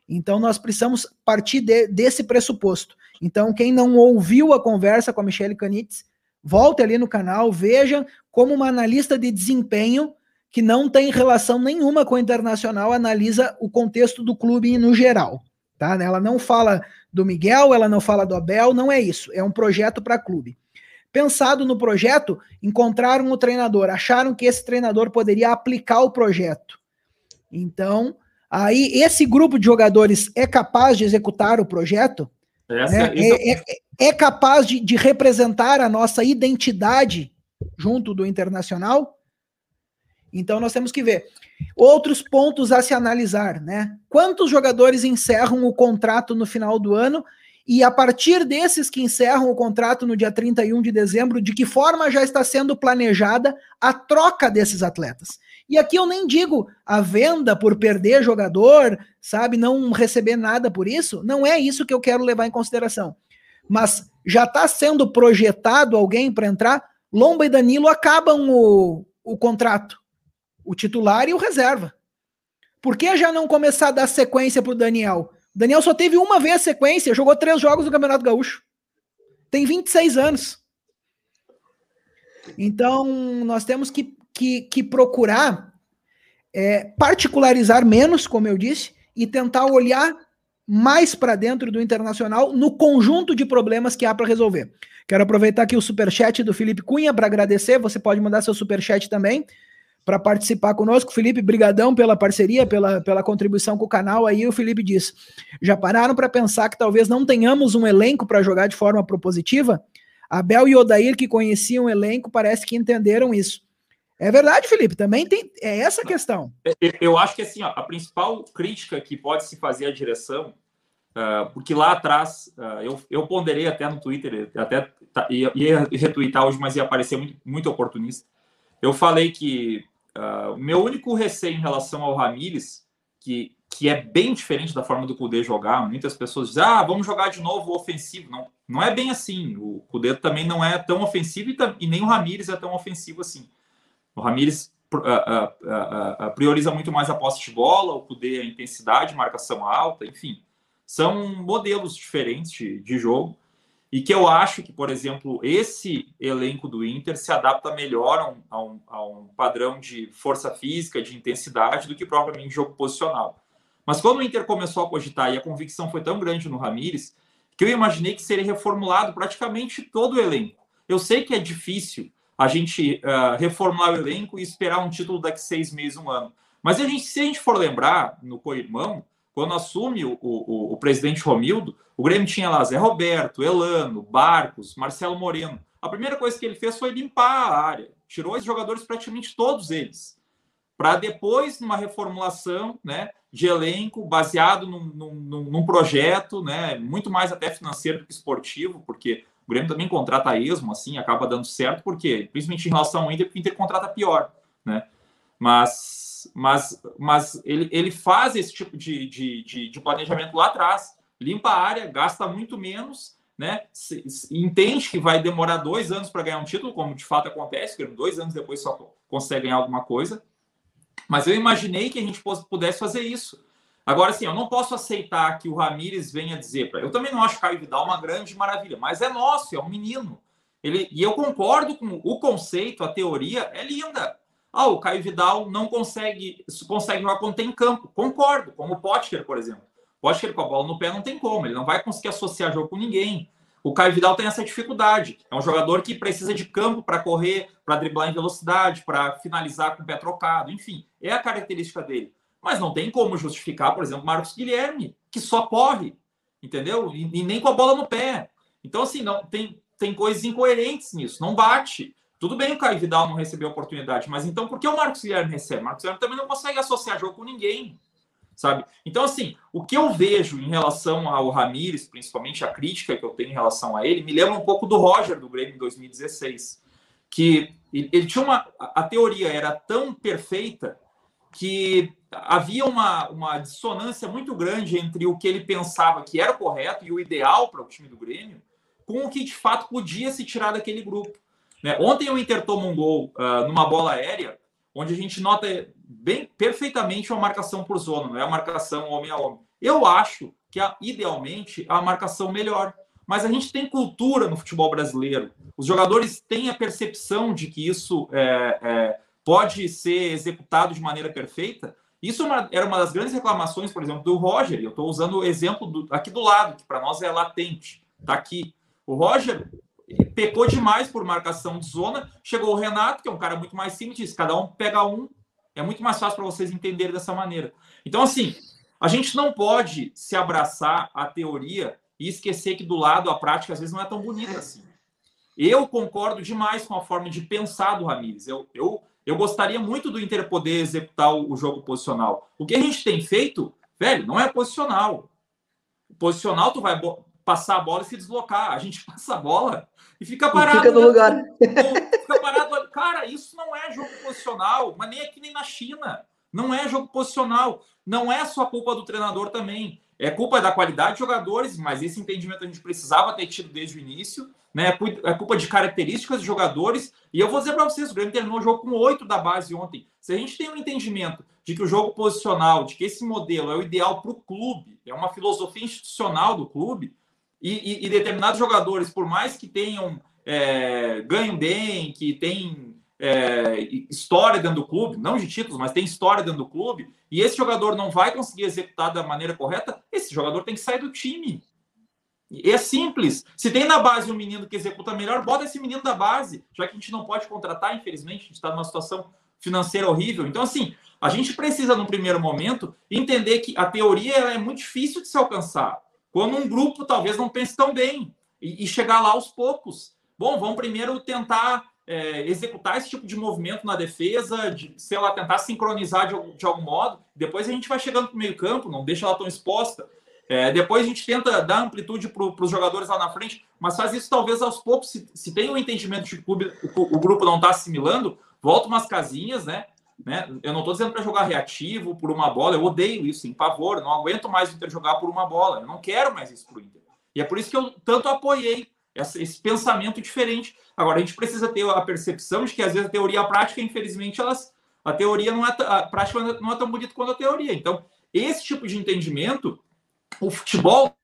Então, nós precisamos partir de, desse pressuposto. Então, quem não ouviu a conversa com a Michelle Canitz, volte ali no canal, veja como uma analista de desempenho que não tem relação nenhuma com o internacional analisa o contexto do clube no geral. Tá? Ela não fala do Miguel, ela não fala do Abel, não é isso. É um projeto para clube. Pensado no projeto, encontraram o treinador, acharam que esse treinador poderia aplicar o projeto. Então, Aí esse grupo de jogadores é capaz de executar o projeto? Essa, né? é, é, é, capaz de, de representar a nossa identidade junto do internacional? Então nós temos que ver. Outros pontos a se analisar, né? Quantos jogadores encerram o contrato no final do ano? E a partir desses que encerram o contrato no dia 31 de dezembro, de que forma já está sendo planejada a troca desses atletas? E aqui eu nem digo a venda por perder jogador, sabe, não receber nada por isso. Não é isso que eu quero levar em consideração. Mas já está sendo projetado alguém para entrar. Lomba e Danilo acabam o, o contrato. O titular e o reserva. Por que já não começar a dar sequência para o Daniel? O Daniel só teve uma vez sequência, jogou três jogos no Campeonato Gaúcho. Tem 26 anos. Então, nós temos que que, que procurar é, particularizar menos, como eu disse, e tentar olhar mais para dentro do internacional no conjunto de problemas que há para resolver. Quero aproveitar aqui o superchat do Felipe Cunha para agradecer. Você pode mandar seu superchat também para participar conosco. Felipe, brigadão pela parceria, pela, pela contribuição com o canal. Aí o Felipe diz: já pararam para pensar que talvez não tenhamos um elenco para jogar de forma propositiva? Abel e Odair, que conheciam o elenco, parece que entenderam isso. É verdade, Felipe, também tem é essa a questão. Eu acho que assim, ó, a principal crítica que pode se fazer à direção, uh, porque lá atrás, uh, eu, eu ponderei até no Twitter, até tá, ia, ia retweetar hoje, mas ia parecer muito, muito oportunista. Eu falei que uh, o meu único receio em relação ao Ramires, que, que é bem diferente da forma do Cudê jogar. Muitas pessoas dizem, ah, vamos jogar de novo ofensivo. Não, não é bem assim. O Cudê também não é tão ofensivo e, e nem o Ramires é tão ofensivo assim. O Ramires uh, uh, uh, prioriza muito mais a posse de bola, o Cudê a intensidade, marcação alta, enfim. São modelos diferentes de, de jogo e que eu acho que, por exemplo, esse elenco do Inter se adapta melhor a um, a um, a um padrão de força física, de intensidade, do que propriamente jogo posicional. Mas quando o Inter começou a cogitar e a convicção foi tão grande no Ramires, que eu imaginei que seria reformulado praticamente todo o elenco. Eu sei que é difícil a gente uh, reformular o elenco e esperar um título daqui seis meses, um ano. Mas a gente, se a gente for lembrar, no co-irmão, quando assume o, o, o, presidente Romildo, o Grêmio tinha lá Zé Roberto, Elano, Barcos, Marcelo Moreno. A primeira coisa que ele fez foi limpar a área, tirou os jogadores praticamente todos eles, para depois, numa reformulação né, de elenco, baseado num, num, num, projeto, né, muito mais até financeiro do que esportivo, porque o Grêmio também contrata a esmo, assim, acaba dando certo, porque, principalmente em relação ao Inter, porque o Inter contrata pior, né? Mas mas, mas ele, ele faz esse tipo de, de, de, de planejamento lá atrás, limpa a área, gasta muito menos, né? Se, se, entende que vai demorar dois anos para ganhar um título, como de fato acontece, que dois anos depois só consegue ganhar alguma coisa. Mas eu imaginei que a gente pudesse fazer isso. Agora, sim, eu não posso aceitar que o Ramires venha dizer. Pra... Eu também não acho Caio Vidal uma grande maravilha, mas é nosso, é um menino. Ele, e eu concordo com o conceito, a teoria é linda. Ah, o Caio Vidal não consegue, consegue jogar quando tem campo. Concordo, como o Potker, por exemplo. Potker com a bola no pé não tem como, ele não vai conseguir associar jogo com ninguém. O Caio Vidal tem essa dificuldade. É um jogador que precisa de campo para correr, para driblar em velocidade, para finalizar com o pé trocado, enfim, é a característica dele. Mas não tem como justificar, por exemplo, Marcos Guilherme, que só corre, entendeu? E, e nem com a bola no pé. Então, assim, não tem, tem coisas incoerentes nisso, não bate. Tudo bem o Caio Vidal não recebeu oportunidade, mas então por que o Marcos Guilherme recebe? O Marcos Guilherme também não consegue associar jogo com ninguém, sabe? Então, assim, o que eu vejo em relação ao Ramires, principalmente a crítica que eu tenho em relação a ele, me lembra um pouco do Roger do Grêmio em 2016, que ele tinha uma. A teoria era tão perfeita que havia uma, uma dissonância muito grande entre o que ele pensava que era correto e o ideal para o time do Grêmio, com o que de fato podia se tirar daquele grupo. Né? Ontem o Inter toma um gol uh, numa bola aérea, onde a gente nota bem perfeitamente uma marcação por zona, não é a marcação homem a homem. Eu acho que a, idealmente a marcação melhor. Mas a gente tem cultura no futebol brasileiro. Os jogadores têm a percepção de que isso é, é, pode ser executado de maneira perfeita. Isso é era uma das grandes reclamações, por exemplo, do Roger. Eu estou usando o exemplo do, aqui do lado, que para nós é latente. Está aqui. O Roger pecou demais por marcação de zona. Chegou o Renato, que é um cara muito mais simples, disse, cada um pega um. É muito mais fácil para vocês entenderem dessa maneira. Então, assim, a gente não pode se abraçar à teoria e esquecer que do lado a prática às vezes não é tão bonita assim. Eu concordo demais com a forma de pensar do Ramires. Eu, eu, eu gostaria muito do Inter poder executar o, o jogo posicional. O que a gente tem feito, velho, não é posicional. Posicional, tu vai passar a bola e se deslocar. A gente passa a bola e fica parado. E fica no né? lugar. Fica parado. Cara, isso não é jogo posicional, mas nem aqui nem na China. Não é jogo posicional. Não é só culpa do treinador também. É culpa da qualidade de jogadores, mas esse entendimento a gente precisava ter tido desde o início. Né? É culpa de características de jogadores. E eu vou dizer para vocês: o Grêmio terminou o jogo com oito da base ontem. Se a gente tem um entendimento de que o jogo posicional, de que esse modelo é o ideal para o clube, é uma filosofia institucional do clube, e, e, e determinados jogadores, por mais que tenham é, ganham bem, que tem é, história dentro do clube, não de títulos, mas tem história dentro do clube, e esse jogador não vai conseguir executar da maneira correta, esse jogador tem que sair do time. E é simples. Se tem na base um menino que executa melhor, bota esse menino da base, já que a gente não pode contratar, infelizmente, a gente está numa situação financeira horrível. Então, assim, a gente precisa, no primeiro momento, entender que a teoria é muito difícil de se alcançar. Quando um grupo talvez não pense tão bem e, e chegar lá aos poucos. Bom, vamos primeiro tentar é, executar esse tipo de movimento na defesa, de, sei lá, tentar sincronizar de, de algum modo. Depois a gente vai chegando para o meio campo, não deixa ela tão exposta. É, depois a gente tenta dar amplitude para os jogadores lá na frente, mas faz isso talvez aos poucos. Se, se tem um entendimento de que o, o, o grupo não está assimilando, volta umas casinhas, né? Né? Eu não estou dizendo para jogar reativo por uma bola, eu odeio isso, em pavor, não aguento mais o Inter jogar por uma bola, eu não quero mais isso para Inter. E é por isso que eu tanto apoiei esse, esse, pensamento diferente. Agora, a gente precisa ter a percepção de que, às vezes, a teoria e a prática, infelizmente, elas, a teoria não é, a prática não é tão bonita quanto a teoria. Então, esse tipo de entendimento, o futebol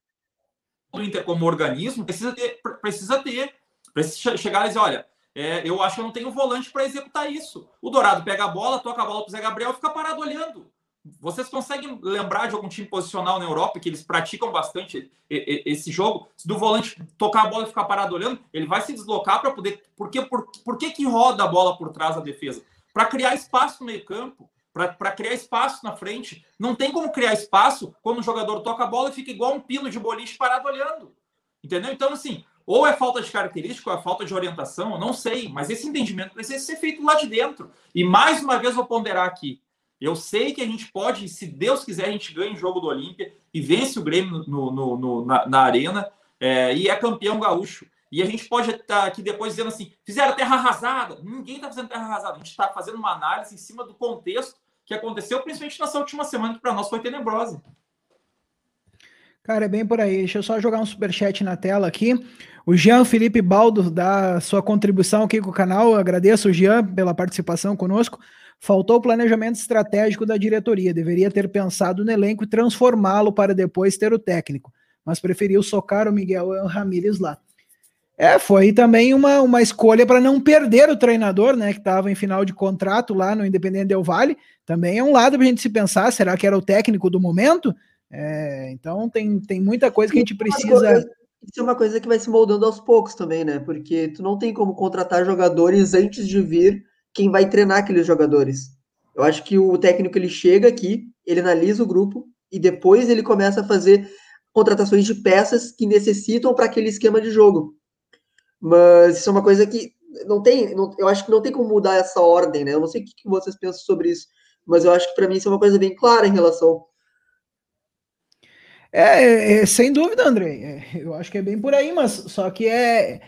do Inter como organismo precisa ter, precisa ter, precisa chegar e dizer, olha, é, eu acho que não tenho volante para executar isso. O Dourado pega a bola, toca a bola para o Zé Gabriel e fica parado olhando. Vocês conseguem lembrar de algum time posicional na Europa que eles praticam bastante esse jogo? Se do volante tocar a bola e ficar parado olhando, ele vai se deslocar para poder. Por, que, por, por que, que roda a bola por trás da defesa? Para criar espaço no meio-campo, para criar espaço na frente. Não tem como criar espaço quando o jogador toca a bola e fica igual um pino de boliche parado olhando. Entendeu? Então, assim, ou é falta de característica, ou é falta de orientação, eu não sei, mas esse entendimento precisa ser feito lá de dentro. E mais uma vez vou ponderar aqui. Eu sei que a gente pode, se Deus quiser, a gente ganha o jogo do Olímpia e vence o Grêmio no, no, no na, na, arena é, e é campeão gaúcho. E a gente pode estar aqui depois dizendo assim: fizeram terra arrasada. Ninguém está fazendo terra arrasada. A gente está fazendo uma análise em cima do contexto que aconteceu, principalmente nessa última semana, que para nós foi tenebrosa. Cara, é bem por aí. Deixa eu só jogar um superchat na tela aqui. O Jean Felipe Baldo dá sua contribuição aqui com o canal. Eu agradeço o Jean pela participação conosco. Faltou o planejamento estratégico da diretoria. Deveria ter pensado no elenco e transformá-lo para depois ter o técnico, mas preferiu socar o Miguel Ramírez lá. É, foi também uma, uma escolha para não perder o treinador, né, que estava em final de contrato lá no Independente Del Vale. Também é um lado para a gente se pensar, será que era o técnico do momento? É, então tem, tem muita coisa que a gente precisa. Isso é uma coisa que vai se moldando aos poucos também, né? Porque tu não tem como contratar jogadores antes de vir quem vai treinar aqueles jogadores. Eu acho que o técnico ele chega aqui, ele analisa o grupo e depois ele começa a fazer contratações de peças que necessitam para aquele esquema de jogo. Mas isso é uma coisa que não tem, não, eu acho que não tem como mudar essa ordem, né? Eu não sei o que vocês pensam sobre isso, mas eu acho que para mim isso é uma coisa bem clara em relação. É, é, é sem dúvida, André. É, eu acho que é bem por aí, mas só que é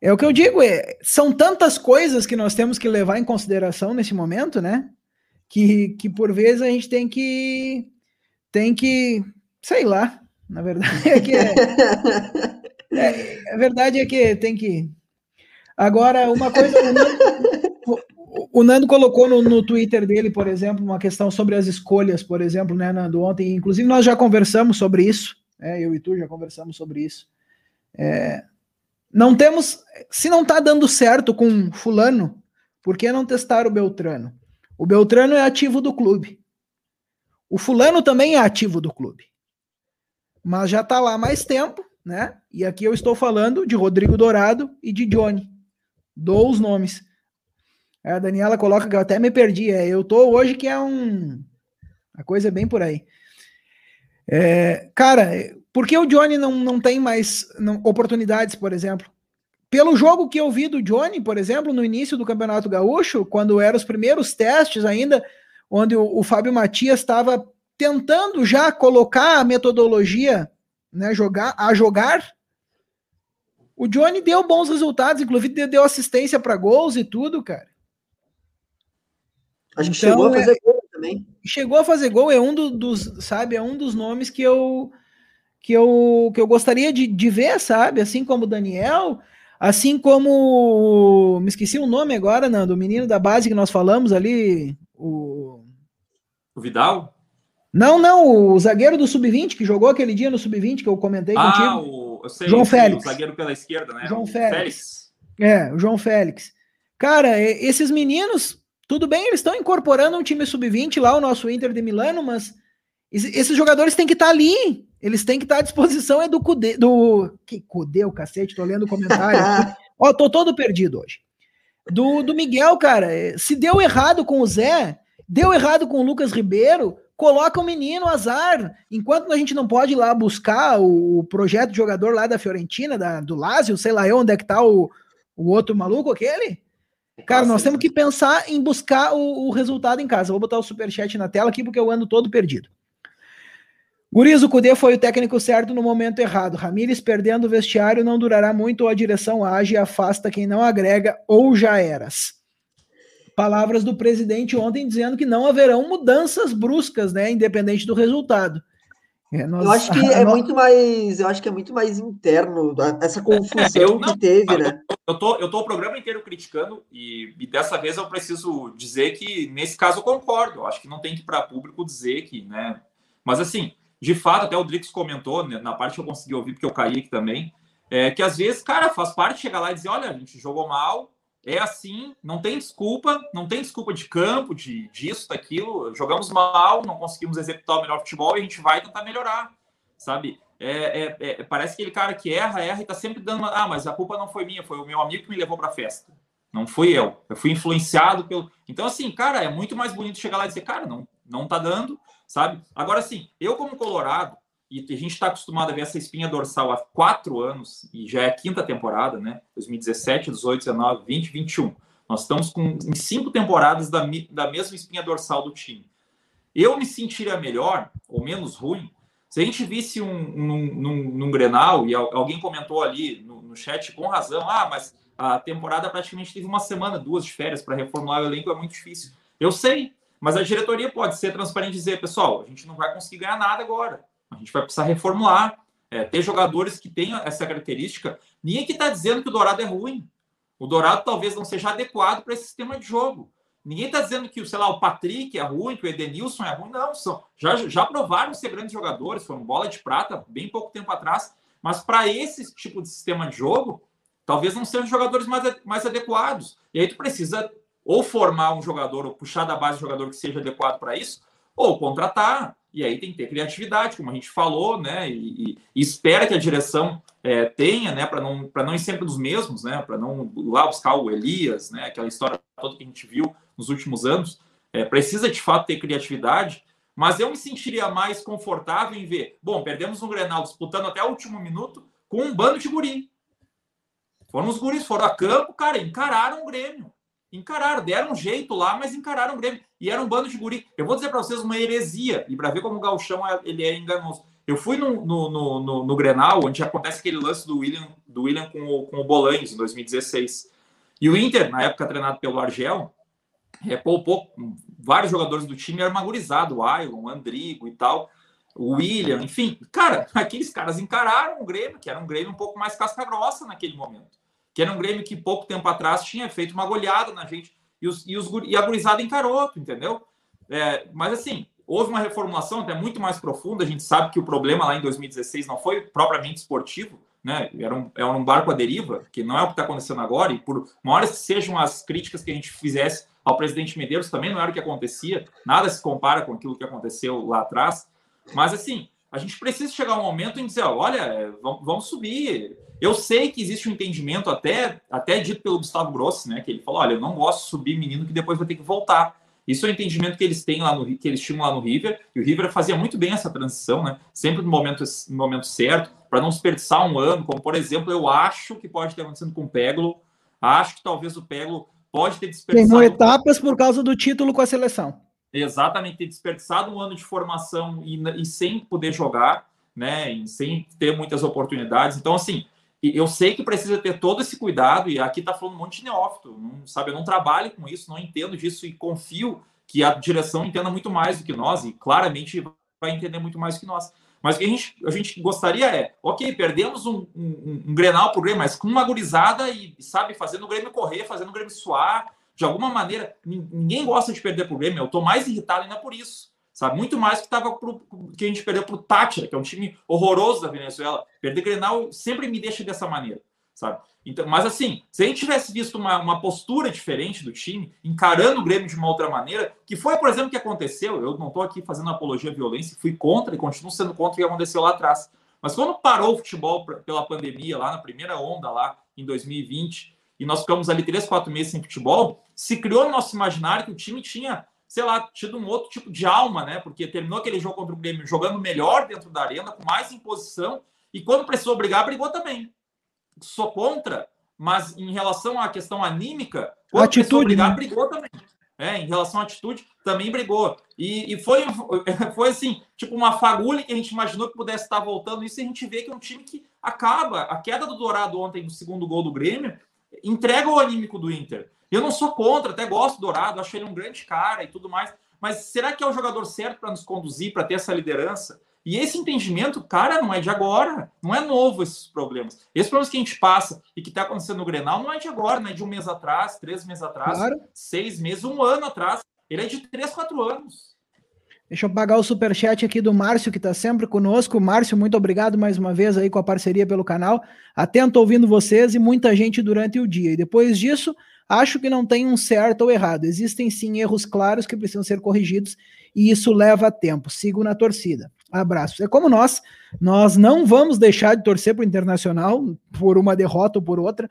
é o que eu digo, é, são tantas coisas que nós temos que levar em consideração nesse momento, né? Que, que por vezes a gente tem que tem que, sei lá, na verdade é que é, é a verdade é que tem que agora uma coisa o Nando, colocou no, no, Twitter dele, por exemplo, uma questão sobre as escolhas, por exemplo, né, Nando, ontem, inclusive nós já conversamos sobre isso, é, eu e tu já conversamos sobre isso. É, não temos. Se não está dando certo com Fulano, por que não testar o Beltrano? O Beltrano é ativo do clube. O Fulano também é ativo do clube. Mas já está lá mais tempo, né? E aqui eu estou falando de Rodrigo Dourado e de Johnny. Dou os nomes. A Daniela coloca que eu até me perdi. É, eu tô hoje que é um. A coisa é bem por aí. É, cara, por que o Johnny não, não tem mais não, oportunidades, por exemplo? Pelo jogo que eu vi do Johnny, por exemplo, no início do Campeonato Gaúcho, quando eram os primeiros testes ainda, onde o, o Fábio Matias estava tentando já colocar a metodologia né, jogar, a jogar, o Johnny deu bons resultados, inclusive deu assistência para gols e tudo, cara. Acho que então, chegou a fazer é, gol também. Chegou a fazer gol, é um do, dos, sabe, é um dos nomes que eu que eu, que eu gostaria de, de ver, sabe? Assim como o Daniel, assim como. Me esqueci o nome agora, Nando, o menino da base que nós falamos ali. O, o Vidal? Não, não, o zagueiro do Sub-20 que jogou aquele dia no Sub-20 que eu comentei ah, contigo. O, eu sei, João Félix. O zagueiro pela esquerda, né? João Félix. Félix. É, o João Félix. Cara, esses meninos, tudo bem, eles estão incorporando um time Sub-20 lá, o nosso Inter de Milano, mas esses jogadores têm que estar ali. Eles têm que estar à disposição é do Cudê, do que Cudê, o cacete, tô lendo o comentário. Ó, tô todo perdido hoje. Do, do Miguel, cara, é, se deu errado com o Zé, deu errado com o Lucas Ribeiro, coloca o menino azar. Enquanto a gente não pode ir lá buscar o, projeto de jogador lá da Fiorentina, da, do Lazio, sei lá onde é que tá o, o outro maluco aquele. Cara, nós temos que pensar em buscar o, o resultado em casa. Vou botar o superchat na tela aqui porque eu ando todo perdido. Guriz, o Cudê foi o técnico certo no momento errado. Ramires perdendo o vestiário não durará muito ou a direção age e afasta quem não agrega ou já eras. palavras do presidente ontem dizendo que não haverão mudanças bruscas, né, independente do resultado. É, nós, eu acho que é nós... muito mais, eu acho que é muito mais interno essa confusão é, eu, que teve, né? Eu, tô, eu tô o programa inteiro criticando e, e, dessa vez eu preciso dizer que nesse caso eu concordo. Eu acho que não tem que ir para público dizer que, né? Mas assim, de fato, até o Drix comentou né, na parte que eu consegui ouvir porque eu caí aqui também, é que às vezes, cara, faz parte chegar lá e dizer, olha, a gente jogou mal, é assim, não tem desculpa, não tem desculpa de campo, de disso, daquilo. Jogamos mal, não conseguimos executar o melhor futebol e a gente vai tentar melhorar, sabe? É, é, é, parece aquele cara que erra, erra e tá sempre dando. Uma, ah, mas a culpa não foi minha, foi o meu amigo que me levou para festa. Não fui eu. Eu fui influenciado pelo. Então, assim, cara, é muito mais bonito chegar lá e dizer, cara, não, não tá dando, sabe? Agora, assim, eu, como Colorado, e a gente está acostumado a ver essa espinha dorsal há quatro anos, e já é a quinta temporada, né? 2017, 18, 19, 20, 21. Nós estamos com, em cinco temporadas da, da mesma espinha dorsal do time. Eu me sentiria melhor, ou menos ruim, se a gente visse um, num, num, num Grenal, e alguém comentou ali no, no chat com razão, ah, mas a temporada praticamente teve uma semana, duas de férias para reformular o elenco, é muito difícil. Eu sei, mas a diretoria pode ser transparente e dizer, pessoal, a gente não vai conseguir ganhar nada agora. A gente vai precisar reformular, é, ter jogadores que tenham essa característica. Ninguém que está dizendo que o Dourado é ruim. O Dourado talvez não seja adequado para esse sistema de jogo. Ninguém está dizendo que, sei lá, o Patrick é ruim, que o Edenilson é ruim. Não, são, já, já provaram ser grandes jogadores, foram bola de prata bem pouco tempo atrás. Mas para esse tipo de sistema de jogo, talvez não sejam jogadores mais, mais adequados. E aí tu precisa ou formar um jogador, ou puxar da base um jogador que seja adequado para isso, ou contratar. E aí tem que ter criatividade, como a gente falou, né? E, e, espera que a direção é, tenha, né? Para não, não ir sempre dos mesmos, né? Para não lá buscar o Elias, né? Aquela história toda que a gente viu nos últimos anos. É, precisa de fato ter criatividade, mas eu me sentiria mais confortável em ver, bom, perdemos um Grenal disputando até o último minuto com um bando de guri. Foram os guris, foram a campo, cara, encararam o Grêmio encararam, deram um jeito lá, mas encararam o Grêmio. E era um bando de guri. Eu vou dizer para vocês uma heresia, e para ver como o Galchão é, ele é enganoso. Eu fui no, no, no, no, no Grenal, onde acontece aquele lance do William, do William com, o, com o Bolanes, em 2016. E o Inter, na época treinado pelo Argel, é, poupou vários jogadores do time armagurizado, o Ailon, o Andrigo e tal, o William, enfim. Cara, aqueles caras encararam o Grêmio, que era um Grêmio um pouco mais casca-grossa naquele momento que era um Grêmio que pouco tempo atrás tinha feito uma goleada na gente e, os, e, os, e a gurizada encarou, entendeu? É, mas assim, houve uma reformulação até muito mais profunda. A gente sabe que o problema lá em 2016 não foi propriamente esportivo, né? Era um, era um barco à deriva, que não é o que está acontecendo agora. E por maiores que sejam as críticas que a gente fizesse ao presidente Medeiros, também não era o que acontecia. Nada se compara com aquilo que aconteceu lá atrás. Mas assim, a gente precisa chegar a um momento em dizer, olha, é, vamos, vamos subir. Eu sei que existe um entendimento até, até dito pelo Gustavo Grossi, né? Que ele falou: olha, eu não gosto de subir menino que depois vai ter que voltar. Isso é o entendimento que eles têm lá no que eles tinham lá no River, e o River fazia muito bem essa transição, né? Sempre no momento, no momento certo, para não desperdiçar um ano, como por exemplo, eu acho que pode ter acontecido com o Peglo. Acho que talvez o Peglo pode ter desperdiçado. Queimou etapas por causa do título com a seleção. Exatamente, ter desperdiçado um ano de formação e, e sem poder jogar, né? E sem ter muitas oportunidades. Então, assim, eu sei que precisa ter todo esse cuidado, e aqui está falando um monte de neófito, não, sabe? Eu não trabalho com isso, não entendo disso e confio que a direção entenda muito mais do que nós, e claramente vai entender muito mais do que nós. Mas o que a gente, a gente gostaria é, ok, perdemos um, um, um Grenal pro Grêmio, mas com uma gurizada e, sabe, fazendo o Grêmio correr, fazendo o Grêmio suar, de alguma maneira, ninguém gosta de perder pro Grêmio, eu estou mais irritado ainda por isso sabe? Muito mais que tava pro, que a gente perdeu para o Tátira, que é um time horroroso da Venezuela. Perder Grenal sempre me deixa dessa maneira, sabe? Então, mas assim, se a gente tivesse visto uma, uma postura diferente do time, encarando o Grêmio de uma outra maneira, que foi, por exemplo, o que aconteceu, eu não estou aqui fazendo apologia à violência, fui contra e continuo sendo contra o que aconteceu lá atrás. Mas quando parou o futebol pela pandemia, lá na primeira onda, lá em 2020, e nós ficamos ali três, quatro meses sem futebol, se criou no nosso imaginário que o time tinha sei lá, tido um outro tipo de alma, né? Porque terminou aquele jogo contra o Grêmio jogando melhor dentro da arena, com mais imposição, e quando precisou brigar, brigou também. Sou contra, mas em relação à questão anímica, quando atitude, precisou brigar, né? brigou também. É, em relação à atitude, também brigou. E, e foi, foi assim, tipo uma fagulha que a gente imaginou que pudesse estar voltando. Isso a gente vê que é um time que acaba. A queda do Dourado ontem no segundo gol do Grêmio entrega o anímico do Inter. Eu não sou contra, até gosto do Dourado, acho ele um grande cara e tudo mais. Mas será que é o jogador certo para nos conduzir, para ter essa liderança? E esse entendimento, cara, não é de agora, não é novo esses problemas. Esses problemas que a gente passa e que está acontecendo no Grenal não é de agora, não é de um mês atrás, três meses atrás, claro. seis meses, um ano atrás. Ele é de três, quatro anos. Deixa eu pagar o superchat aqui do Márcio, que está sempre conosco. Márcio, muito obrigado mais uma vez aí com a parceria pelo canal. Atento ouvindo vocês e muita gente durante o dia. E depois disso, acho que não tem um certo ou errado. Existem sim erros claros que precisam ser corrigidos e isso leva tempo. Sigo na torcida. Abraços. É como nós, nós não vamos deixar de torcer para o Internacional por uma derrota ou por outra.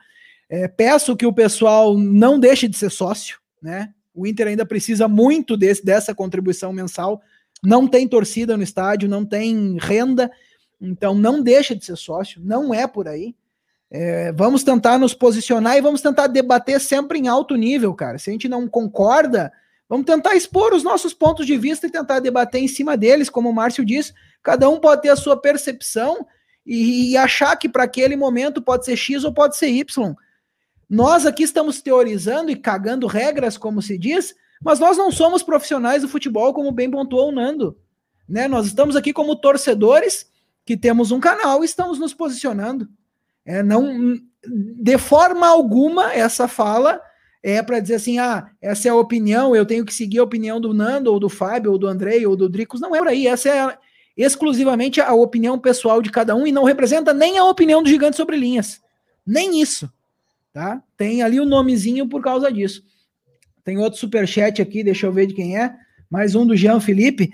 É, peço que o pessoal não deixe de ser sócio, né? O Inter ainda precisa muito desse, dessa contribuição mensal. Não tem torcida no estádio, não tem renda, então não deixa de ser sócio, não é por aí. É, vamos tentar nos posicionar e vamos tentar debater sempre em alto nível, cara. Se a gente não concorda, vamos tentar expor os nossos pontos de vista e tentar debater em cima deles, como o Márcio disse. Cada um pode ter a sua percepção e, e achar que para aquele momento pode ser X ou pode ser Y. Nós aqui estamos teorizando e cagando regras, como se diz, mas nós não somos profissionais do futebol, como bem pontuou o Nando. Né? Nós estamos aqui como torcedores que temos um canal e estamos nos posicionando. É, não, de forma alguma, essa fala é para dizer assim: ah, essa é a opinião, eu tenho que seguir a opinião do Nando, ou do Fábio, ou do Andrei, ou do Dricos. Não é por aí. Essa é exclusivamente a opinião pessoal de cada um e não representa nem a opinião do Gigante sobre Linhas. Nem isso tá? Tem ali o nomezinho por causa disso. Tem outro super chat aqui, deixa eu ver de quem é. Mais um do Jean Felipe.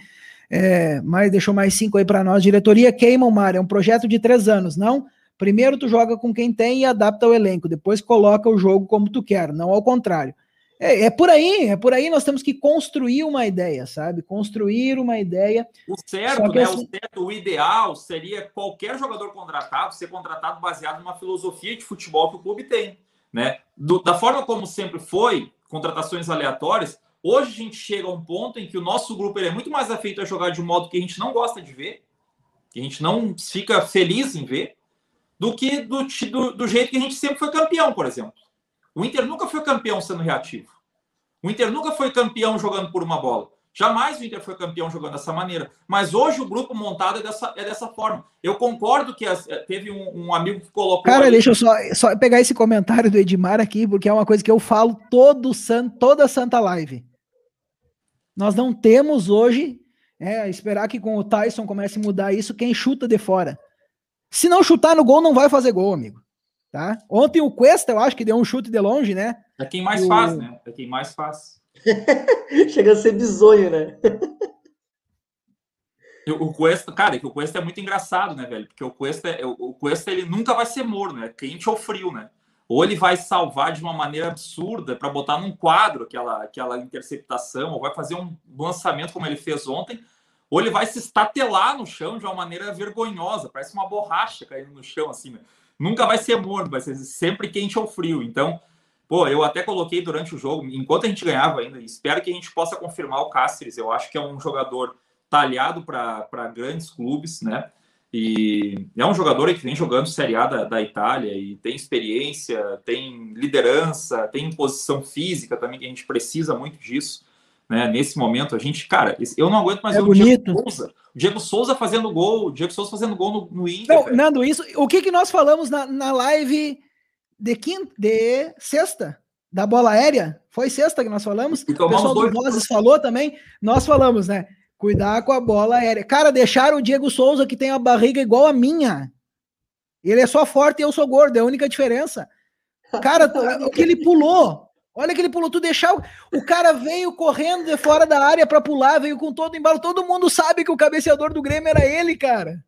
É, mas deixou mais cinco aí para nós. Diretoria queima o mar. É um projeto de três anos, não? Primeiro tu joga com quem tem e adapta o elenco. Depois coloca o jogo como tu quer, não ao contrário. É, é, por aí, é por aí nós temos que construir uma ideia, sabe? Construir uma ideia. O certo, né? Assim... O certo, o ideal seria qualquer jogador contratado ser contratado baseado numa filosofia de futebol que o clube tem. Né? Do, da forma como sempre foi, contratações aleatórias, hoje a gente chega a um ponto em que o nosso grupo ele é muito mais afeito a jogar de um modo que a gente não gosta de ver, que a gente não fica feliz em ver, do que do, do, do jeito que a gente sempre foi campeão, por exemplo. O Inter nunca foi campeão sendo reativo. O Inter nunca foi campeão jogando por uma bola. Jamais o Inter foi campeão jogando dessa maneira. Mas hoje o grupo montado é dessa, é dessa forma. Eu concordo que as, teve um, um, amigo que colocou. Cara, ali... deixa eu só, só pegar esse comentário do Edmar aqui, porque é uma coisa que eu falo todo san, toda Santa Live. Nós não temos hoje. É, esperar que com o Tyson comece a mudar isso, quem chuta de fora. Se não chutar no gol, não vai fazer gol, amigo. Tá? Ontem o Cuesta, eu acho que deu um chute de longe, né? É quem mais o... faz, né? É quem mais faz. Chega a ser bizonho, né? O Cuesta, cara, que o Cuesta é muito engraçado, né, velho? Porque o Cuesta, é, o Cuesta ele nunca vai ser morno, né? Quente ou frio, né? Ou ele vai salvar de uma maneira absurda para botar num quadro aquela, aquela interceptação, ou vai fazer um lançamento como ele fez ontem, ou ele vai se estatelar no chão de uma maneira vergonhosa, parece uma borracha caindo no chão, assim, né? Nunca vai ser morno, vai ser sempre quente ou frio. Então, Pô, eu até coloquei durante o jogo, enquanto a gente ganhava ainda, espero que a gente possa confirmar o Cáceres. Eu acho que é um jogador talhado para grandes clubes, né? E é um jogador que vem jogando Série A da, da, Itália e tem experiência, tem liderança, tem posição física também, que a gente precisa muito disso. Né? Nesse momento, a gente, cara, eu não aguento mais é ver bonito. o Diego Souza. O Diego Souza fazendo gol, o Diego Souza fazendo gol no, no Inter. Não, Nando, isso, o que, que nós falamos na, na live de quinta, de sexta, da bola aérea. Foi sexta que nós falamos. O pessoal do Vozes falou também. Nós falamos, né? Cuidar com a bola aérea. Cara, deixaram o Diego Souza, que tem a barriga igual a minha. Ele é só forte e eu sou gordo, é a única diferença. Cara, o que ele pulou. Olha que ele pulou, tu deixar. O cara veio correndo de fora da área para pular, veio com todo o embalo. Todo mundo sabe que o cabeceador do Grêmio era ele, cara.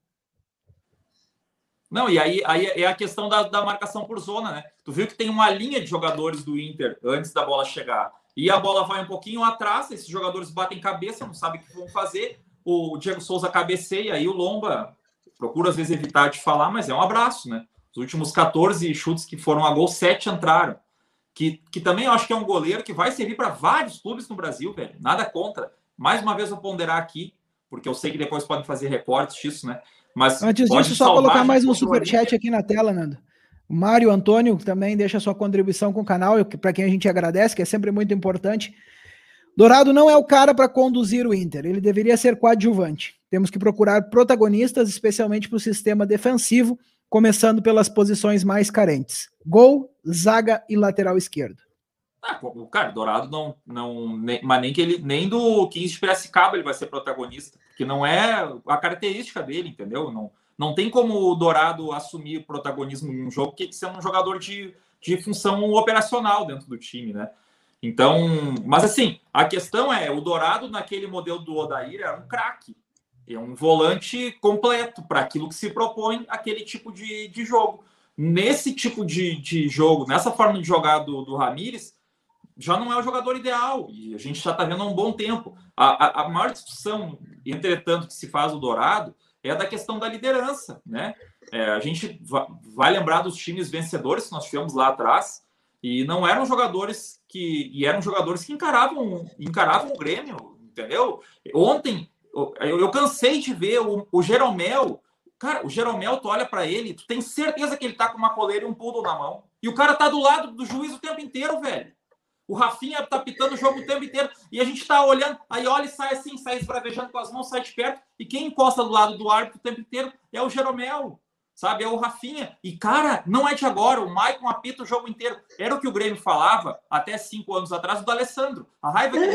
Não, e aí, aí é a questão da, da marcação por zona, né? Tu viu que tem uma linha de jogadores do Inter antes da bola chegar. E a bola vai um pouquinho atrás, esses jogadores batem cabeça, não sabem o que vão fazer. O Diego Souza cabeceia, aí o Lomba procura às vezes evitar de falar, mas é um abraço, né? Os últimos 14 chutes que foram a gol, 7 entraram. Que, que também eu acho que é um goleiro que vai servir para vários clubes no Brasil, velho. Nada contra. Mais uma vez, vou ponderar aqui, porque eu sei que depois podem fazer recortes disso, né? Mas Antes disso, só colocar mais um superchat aqui na tela, Nando. Mário Antônio também deixa sua contribuição com o canal, para quem a gente agradece, que é sempre muito importante. Dourado não é o cara para conduzir o Inter, ele deveria ser coadjuvante. Temos que procurar protagonistas, especialmente para o sistema defensivo, começando pelas posições mais carentes: gol, zaga e lateral esquerdo. Ah, cara, Dourado não, não nem, mas nem que ele nem do 15 de Piracicaba ele vai ser protagonista, que não é a característica dele, entendeu? Não, não tem como o Dourado assumir protagonismo em um jogo que sendo um jogador de, de função operacional dentro do time, né? Então, mas assim, a questão é, o Dourado naquele modelo do Odair era um craque, é um volante completo para aquilo que se propõe aquele tipo de, de jogo. Nesse tipo de, de jogo, nessa forma de jogar do, do Ramires, já não é o jogador ideal, e a gente já está vendo há um bom tempo. A, a, a maior discussão, entretanto, que se faz o Dourado é da questão da liderança, né? É, a gente vai lembrar dos times vencedores que nós tivemos lá atrás, e não eram jogadores que e eram jogadores que encaravam encaravam o Grêmio, entendeu? Ontem eu, eu cansei de ver o, o Jeromel, cara, o Jeromel, tu olha para ele, tu tem certeza que ele tá com uma coleira e um pulo na mão, e o cara tá do lado do juiz o tempo inteiro, velho. O Rafinha tá pitando o jogo o tempo inteiro e a gente tá olhando, aí olha e sai assim, sai esbravejando com as mãos, sai de perto, e quem encosta do lado do árbitro o tempo inteiro é o Jeromel sabe? É o Rafinha. E, cara, não é de agora. O Maicon apita o jogo inteiro. Era o que o Grêmio falava até cinco anos atrás do Alessandro. A raiva que é,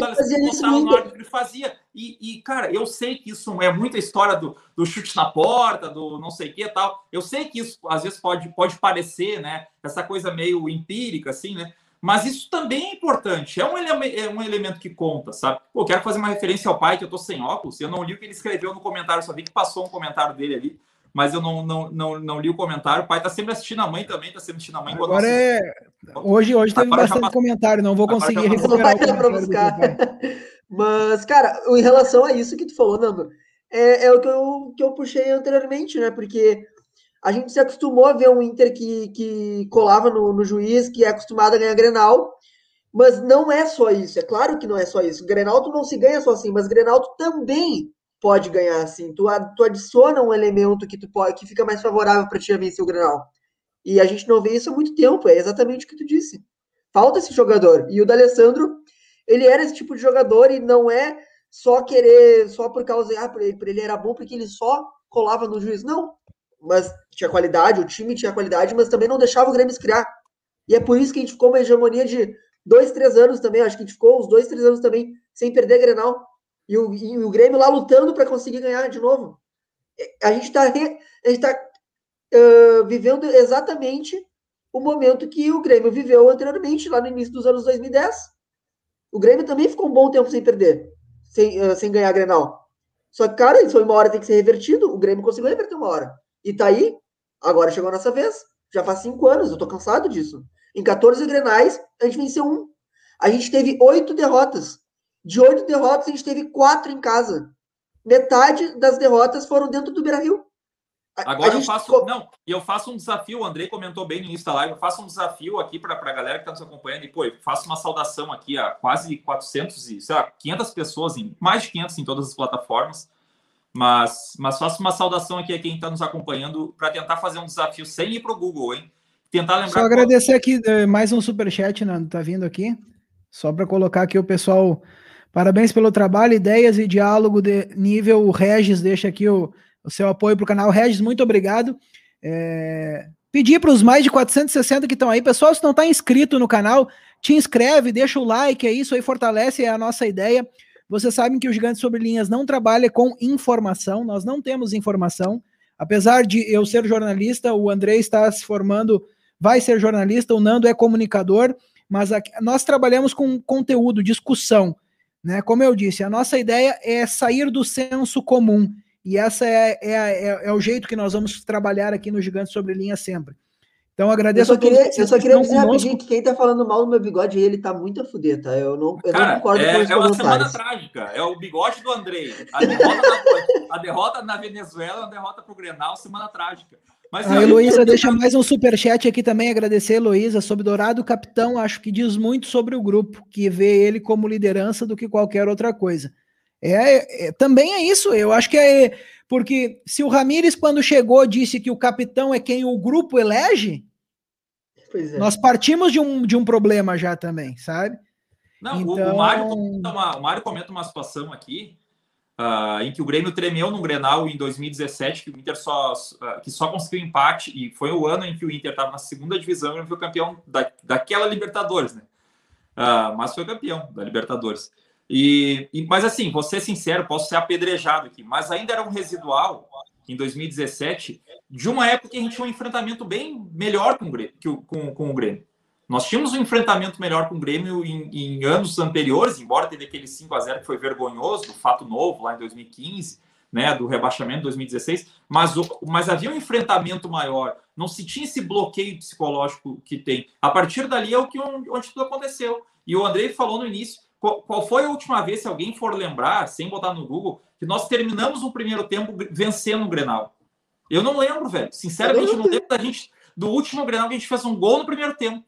o Alessandro no árbitro ele fazia. E, e, cara, eu sei que isso é muita história do, do chute na porta, do não sei o que e tal. Eu sei que isso às vezes pode, pode parecer, né? Essa coisa meio empírica, assim, né? Mas isso também é importante, é um, ele é um elemento que conta, sabe? Pô, quero fazer uma referência ao pai, que eu tô sem óculos, eu não li o que ele escreveu no comentário, só vi que passou um comentário dele ali mas eu não, não, não, não li o comentário. O pai está sempre assistindo a mãe também, está sempre assistindo a mãe. Agora é... Hoje, hoje teve Agora bastante já... comentário, não vou conseguir recuperar. Não vai buscar. Mas, cara, em relação a isso que tu falou, Nando, é, é o que eu, que eu puxei anteriormente, né? Porque a gente se acostumou a ver um Inter que, que colava no, no juiz, que é acostumado a ganhar Grenal, mas não é só isso. É claro que não é só isso. Grenal tu não se ganha só assim, mas Grenal tu também pode ganhar assim. Tu, tu adiciona um elemento que tu pode, que fica mais favorável para ti vencer o Grenal. E a gente não vê isso há muito tempo, é exatamente o que tu disse. Falta esse jogador. E o D'Alessandro, ele era esse tipo de jogador e não é só querer, só por causa, ah, ele era bom porque ele só colava no juiz. Não. Mas tinha qualidade, o time tinha qualidade, mas também não deixava o Grêmio criar. E é por isso que a gente ficou uma hegemonia de dois, três anos também. Acho que a gente ficou uns dois, três anos também sem perder Grenal. E o, e o Grêmio lá lutando para conseguir ganhar de novo. A gente está tá, uh, vivendo exatamente o momento que o Grêmio viveu anteriormente, lá no início dos anos 2010. O Grêmio também ficou um bom tempo sem perder, sem, uh, sem ganhar a Grenal. Só que, cara, isso foi uma hora tem que ser revertido. O Grêmio conseguiu reverter uma hora. E tá aí, agora chegou a nossa vez. Já faz cinco anos, eu tô cansado disso. Em 14 Grenais, a gente venceu um. A gente teve oito derrotas. De oito derrotas, a gente teve quatro em casa. Metade das derrotas foram dentro do Beira-Rio. Agora eu faço. Não, e eu faço um desafio, o Andrei comentou bem no início da live, eu faço um desafio aqui para a galera que está nos acompanhando, e pô, eu faço uma saudação aqui a quase 400 e, sei lá, 500 pessoas, em, mais de 500 em todas as plataformas, mas, mas faço uma saudação aqui a quem está nos acompanhando para tentar fazer um desafio sem ir para o Google, hein? Tentar lembrar. Só agradecer qual... aqui eh, mais um superchat, Nando, tá vindo aqui, só para colocar aqui o pessoal Parabéns pelo trabalho, ideias e diálogo de nível. O Regis deixa aqui o, o seu apoio para o canal. Regis, muito obrigado. É... Pedir para os mais de 460 que estão aí, pessoal, se não está inscrito no canal, te inscreve, deixa o like, é isso aí, fortalece a nossa ideia. Vocês sabem que o Gigante Sobre Linhas não trabalha com informação, nós não temos informação. Apesar de eu ser jornalista, o André está se formando, vai ser jornalista, o Nando é comunicador, mas aqui, nós trabalhamos com conteúdo, discussão. Né? Como eu disse, a nossa ideia é sair do senso comum. E essa é, é, é, é o jeito que nós vamos trabalhar aqui no Gigante Sobre Linha sempre. Então agradeço eu só queria, Eu só queria dizer rapidinho que quem tá falando mal do meu bigode, ele tá muito a fuder, tá? Eu não, eu Cara, não concordo é, com os É uma semana trágica. É o bigode do Andrei. A derrota, na, a derrota na Venezuela, a derrota pro Grenal, semana trágica. Mas, a Heloísa deixa mais um super chat aqui também, agradecer a Heloísa sobre Dourado Capitão, acho que diz muito sobre o grupo, que vê ele como liderança do que qualquer outra coisa. É, é, também é isso. Eu acho que é porque se o Ramires, quando chegou, disse que o capitão é quem o grupo elege, é. nós partimos de um, de um problema já também, sabe? Não, então... o, Mário comenta uma, o Mário comenta uma situação aqui uh, em que o Grêmio tremeu no Grenal em 2017, que o Inter só, uh, que só conseguiu empate, e foi o ano em que o Inter estava na segunda divisão e foi campeão da, daquela Libertadores, né? Uh, mas foi campeão da Libertadores. E, e, mas assim, vou ser sincero, posso ser apedrejado aqui, mas ainda era um residual em 2017 de uma época que a gente tinha um enfrentamento bem melhor com o Grêmio. Com, com o Grêmio. Nós tínhamos um enfrentamento melhor com o Grêmio em, em anos anteriores, embora teve aquele 5 a 0 que foi vergonhoso, do fato novo lá em 2015, né, do rebaixamento de 2016, mas, o, mas havia um enfrentamento maior, não se tinha esse bloqueio psicológico que tem. A partir dali é o que onde tudo aconteceu. E o Andrei falou no início, qual, qual foi a última vez, se alguém for lembrar, sem botar no Google, que nós terminamos o primeiro tempo vencendo o Grenal? Eu não lembro, velho. Sinceramente, não lembro da gente do último Grenal que a gente fez um gol no primeiro tempo.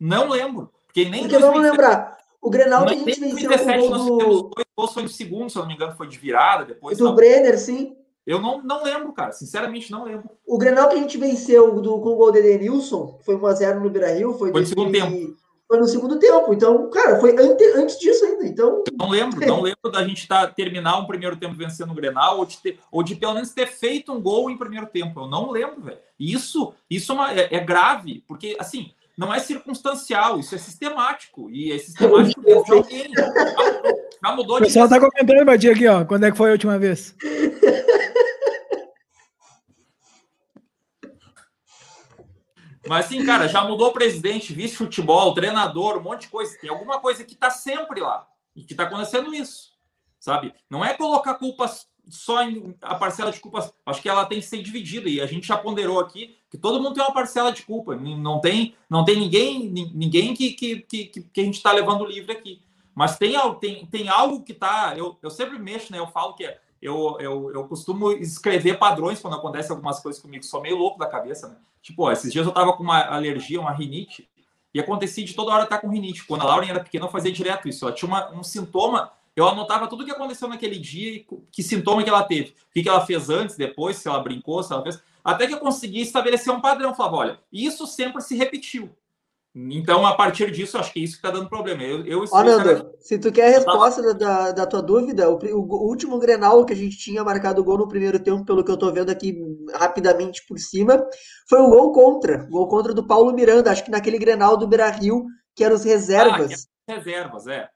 Não lembro. Porque nem Porque vamos lembrar, o Grenal que a gente venceu 2017, com o gol do... dois gols foi no segundo, se eu não me engano, foi de virada, depois... Do Brenner, sim. Eu não, não lembro, cara. Sinceramente, não lembro. O Grenal que a gente venceu do, com o gol de Edenilson, foi 1x0 no Beira-Rio, foi... Foi no segundo tempo. Foi no segundo tempo. Então, cara, foi ante, antes disso ainda. Então... Eu não lembro. Não lembro da gente tá, terminar um primeiro tempo vencendo o Grenal ou de, ter, ou de pelo menos ter feito um gol em primeiro tempo. Eu não lembro, velho. Isso, isso é, uma, é, é grave, porque, assim não é circunstancial, isso é sistemático. E é sistemático de alguém. Já mudou de. O pessoal está comentando, Badia, aqui, ó. Quando é que foi a última vez? Mas assim, cara, já mudou o presidente, vice-futebol, treinador, um monte de coisa. Tem alguma coisa que está sempre lá. E que está acontecendo isso. Sabe? Não é colocar culpas só em, a parcela de culpas, acho que ela tem que ser dividida e a gente já ponderou aqui que todo mundo tem uma parcela de culpa, não tem, não tem ninguém, ninguém que, que, que, que a gente está levando livre aqui. Mas tem, tem, tem algo que está. Eu, eu sempre mexo, né? Eu falo que eu, eu, eu costumo escrever padrões quando acontece algumas coisas comigo, sou meio louco da cabeça, né? Tipo, ó, esses dias eu tava com uma alergia, uma rinite, e acontecia de toda hora estar tá com rinite. Quando a Lauren era pequena, eu fazia direto isso. Ela tinha uma, um sintoma eu anotava tudo o que aconteceu naquele dia e que sintoma que ela teve, o que, ela fez antes, depois, se ela brincou, se ela fez. Até que eu consegui estabelecer um padrão. Falava, olha, isso sempre se repetiu. Então, a partir disso, acho que é isso que está dando problema. Eu, eu Ó, Nando, se tu quer a resposta da, da tua dúvida, o, o, último Grenal que a gente tinha marcado gol no primeiro tempo, pelo que eu estou vendo aqui rapidamente por cima, foi o gol contra. O gol contra do Paulo Miranda, acho que naquele Grenal do Beira-Rio, que eram os reservas. Ah, reservas, é.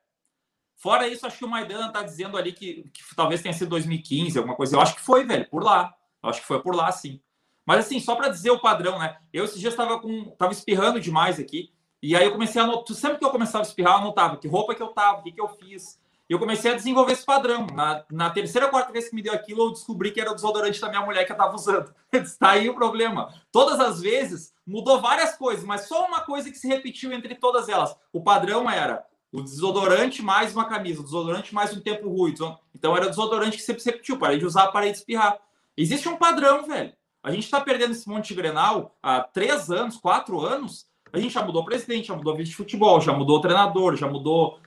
Fora isso, acho que o Maidana tá dizendo ali que, que, talvez tenha sido 2015, alguma coisa. Eu acho que foi, velho, por lá. Eu acho que foi por lá, sim. Mas assim, só para dizer o padrão, né? Eu esses dias estava com. tava espirrando demais aqui. E aí eu comecei a anotar. Sempre que eu começava a espirrar, eu anotava que roupa que eu tava, o que, que eu fiz. E eu comecei a desenvolver esse padrão. Na, na terceira, quarta vez que me deu aquilo, eu descobri que era o desodorante da minha mulher que eu tava usando. Está aí o problema. Todas as vezes mudou várias coisas, mas só uma coisa que se repetiu entre todas elas. O padrão era o desodorante mais uma camisa, o desodorante mais um tempo ruim. Então era o desodorante que sempre se repetiu, parei de usar, parei de espirrar. Existe um padrão, velho. A gente está perdendo esse monte de Grenal há três anos, quatro anos. A gente já mudou o presidente, já mudou o vice de futebol, já mudou o treinador, já mudou.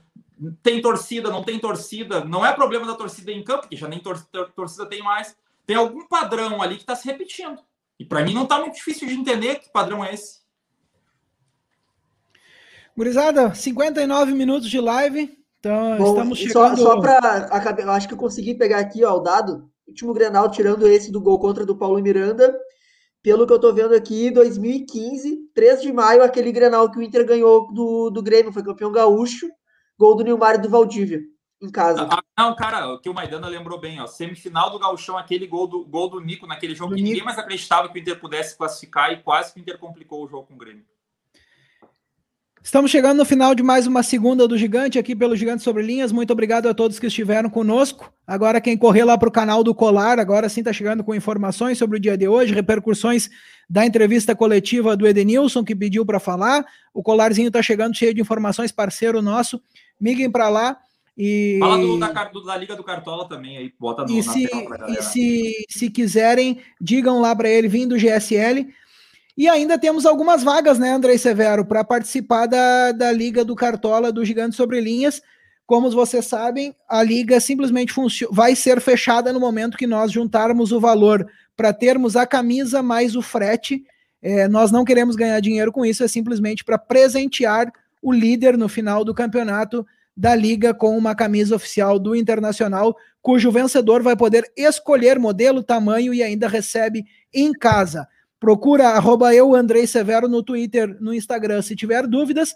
Tem torcida, não tem torcida. Não é problema da torcida em campo, porque já nem tor torcida tem mais. Tem algum padrão ali que está se repetindo. E para mim não está muito difícil de entender que padrão é esse. Gurizada, 59 minutos de live. Então, Bom, estamos chegando... Só, só para... Eu acho que eu consegui pegar aqui ó, o dado. Último Grenal, tirando esse do gol contra do Paulo Miranda. Pelo que eu tô vendo aqui, 2015, 3 de maio, aquele Grenal que o Inter ganhou do, do Grêmio, foi campeão gaúcho. Gol do Nilmar e do Valdívia, em casa. Ah, não, cara, o que o Maidana lembrou bem, ó. Semifinal do Gauchão, aquele gol do, gol do Nico naquele jogo do que Nico. ninguém mais acreditava que o Inter pudesse classificar e quase que o Inter complicou o jogo com o Grêmio. Estamos chegando no final de mais uma segunda do Gigante aqui pelo Gigante Sobre Linhas. Muito obrigado a todos que estiveram conosco. Agora, quem correr lá para o canal do Colar, agora sim está chegando com informações sobre o dia de hoje, repercussões da entrevista coletiva do Edenilson, que pediu para falar. O Colarzinho está chegando cheio de informações, parceiro nosso. Miguem para lá. E... Fala do, da, do, da, Liga do Cartola também aí, bota no, e se, E se, se quiserem, digam lá para ele, vindo do GSL. E ainda temos algumas vagas, né, Andrei Severo, para participar da, da Liga do Cartola do Gigante Sobre Linhas. como vocês sabem, a liga simplesmente vai ser fechada no momento que nós juntarmos o valor para termos a camisa mais o frete. É, nós não queremos ganhar dinheiro com isso, é simplesmente para presentear o líder no final do campeonato da liga com uma camisa oficial do Internacional, cujo vencedor vai poder escolher modelo, tamanho e ainda recebe em casa. Procura arroba eu, Andrei Severo, no Twitter, no Instagram, se tiver dúvidas.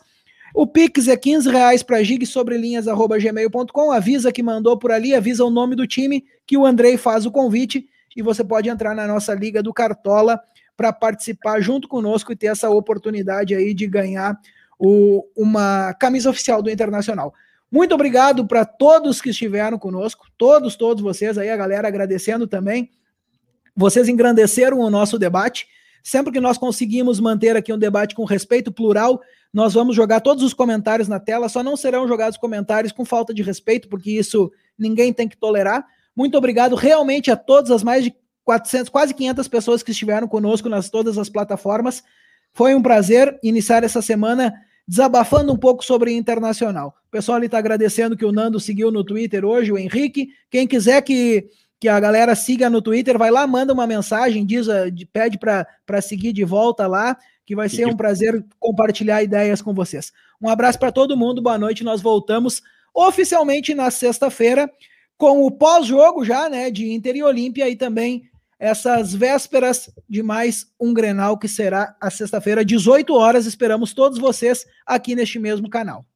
O Pix é 15 reais para gmail.com. Avisa que mandou por ali, avisa o nome do time que o Andrei faz o convite e você pode entrar na nossa Liga do Cartola para participar junto conosco e ter essa oportunidade aí de ganhar o, uma camisa oficial do Internacional. Muito obrigado para todos que estiveram conosco, todos, todos vocês aí, a galera agradecendo também. Vocês engrandeceram o nosso debate. Sempre que nós conseguimos manter aqui um debate com respeito plural, nós vamos jogar todos os comentários na tela, só não serão jogados comentários com falta de respeito, porque isso ninguém tem que tolerar. Muito obrigado realmente a todas as mais de 400, quase 500 pessoas que estiveram conosco nas todas as plataformas. Foi um prazer iniciar essa semana desabafando um pouco sobre internacional. O pessoal ali está agradecendo que o Nando seguiu no Twitter hoje, o Henrique. Quem quiser que que a galera siga no Twitter, vai lá, manda uma mensagem, diz, eh, pede para seguir de volta lá, que vai ser um prazer compartilhar ideias com vocês. Um abraço para todo mundo, boa noite. Nós voltamos oficialmente na sexta-feira com o pós-jogo já, né, de Inter e Olímpia e também essas vésperas de mais um Grenal que será a sexta-feira, 18 horas. Esperamos todos vocês aqui neste mesmo canal.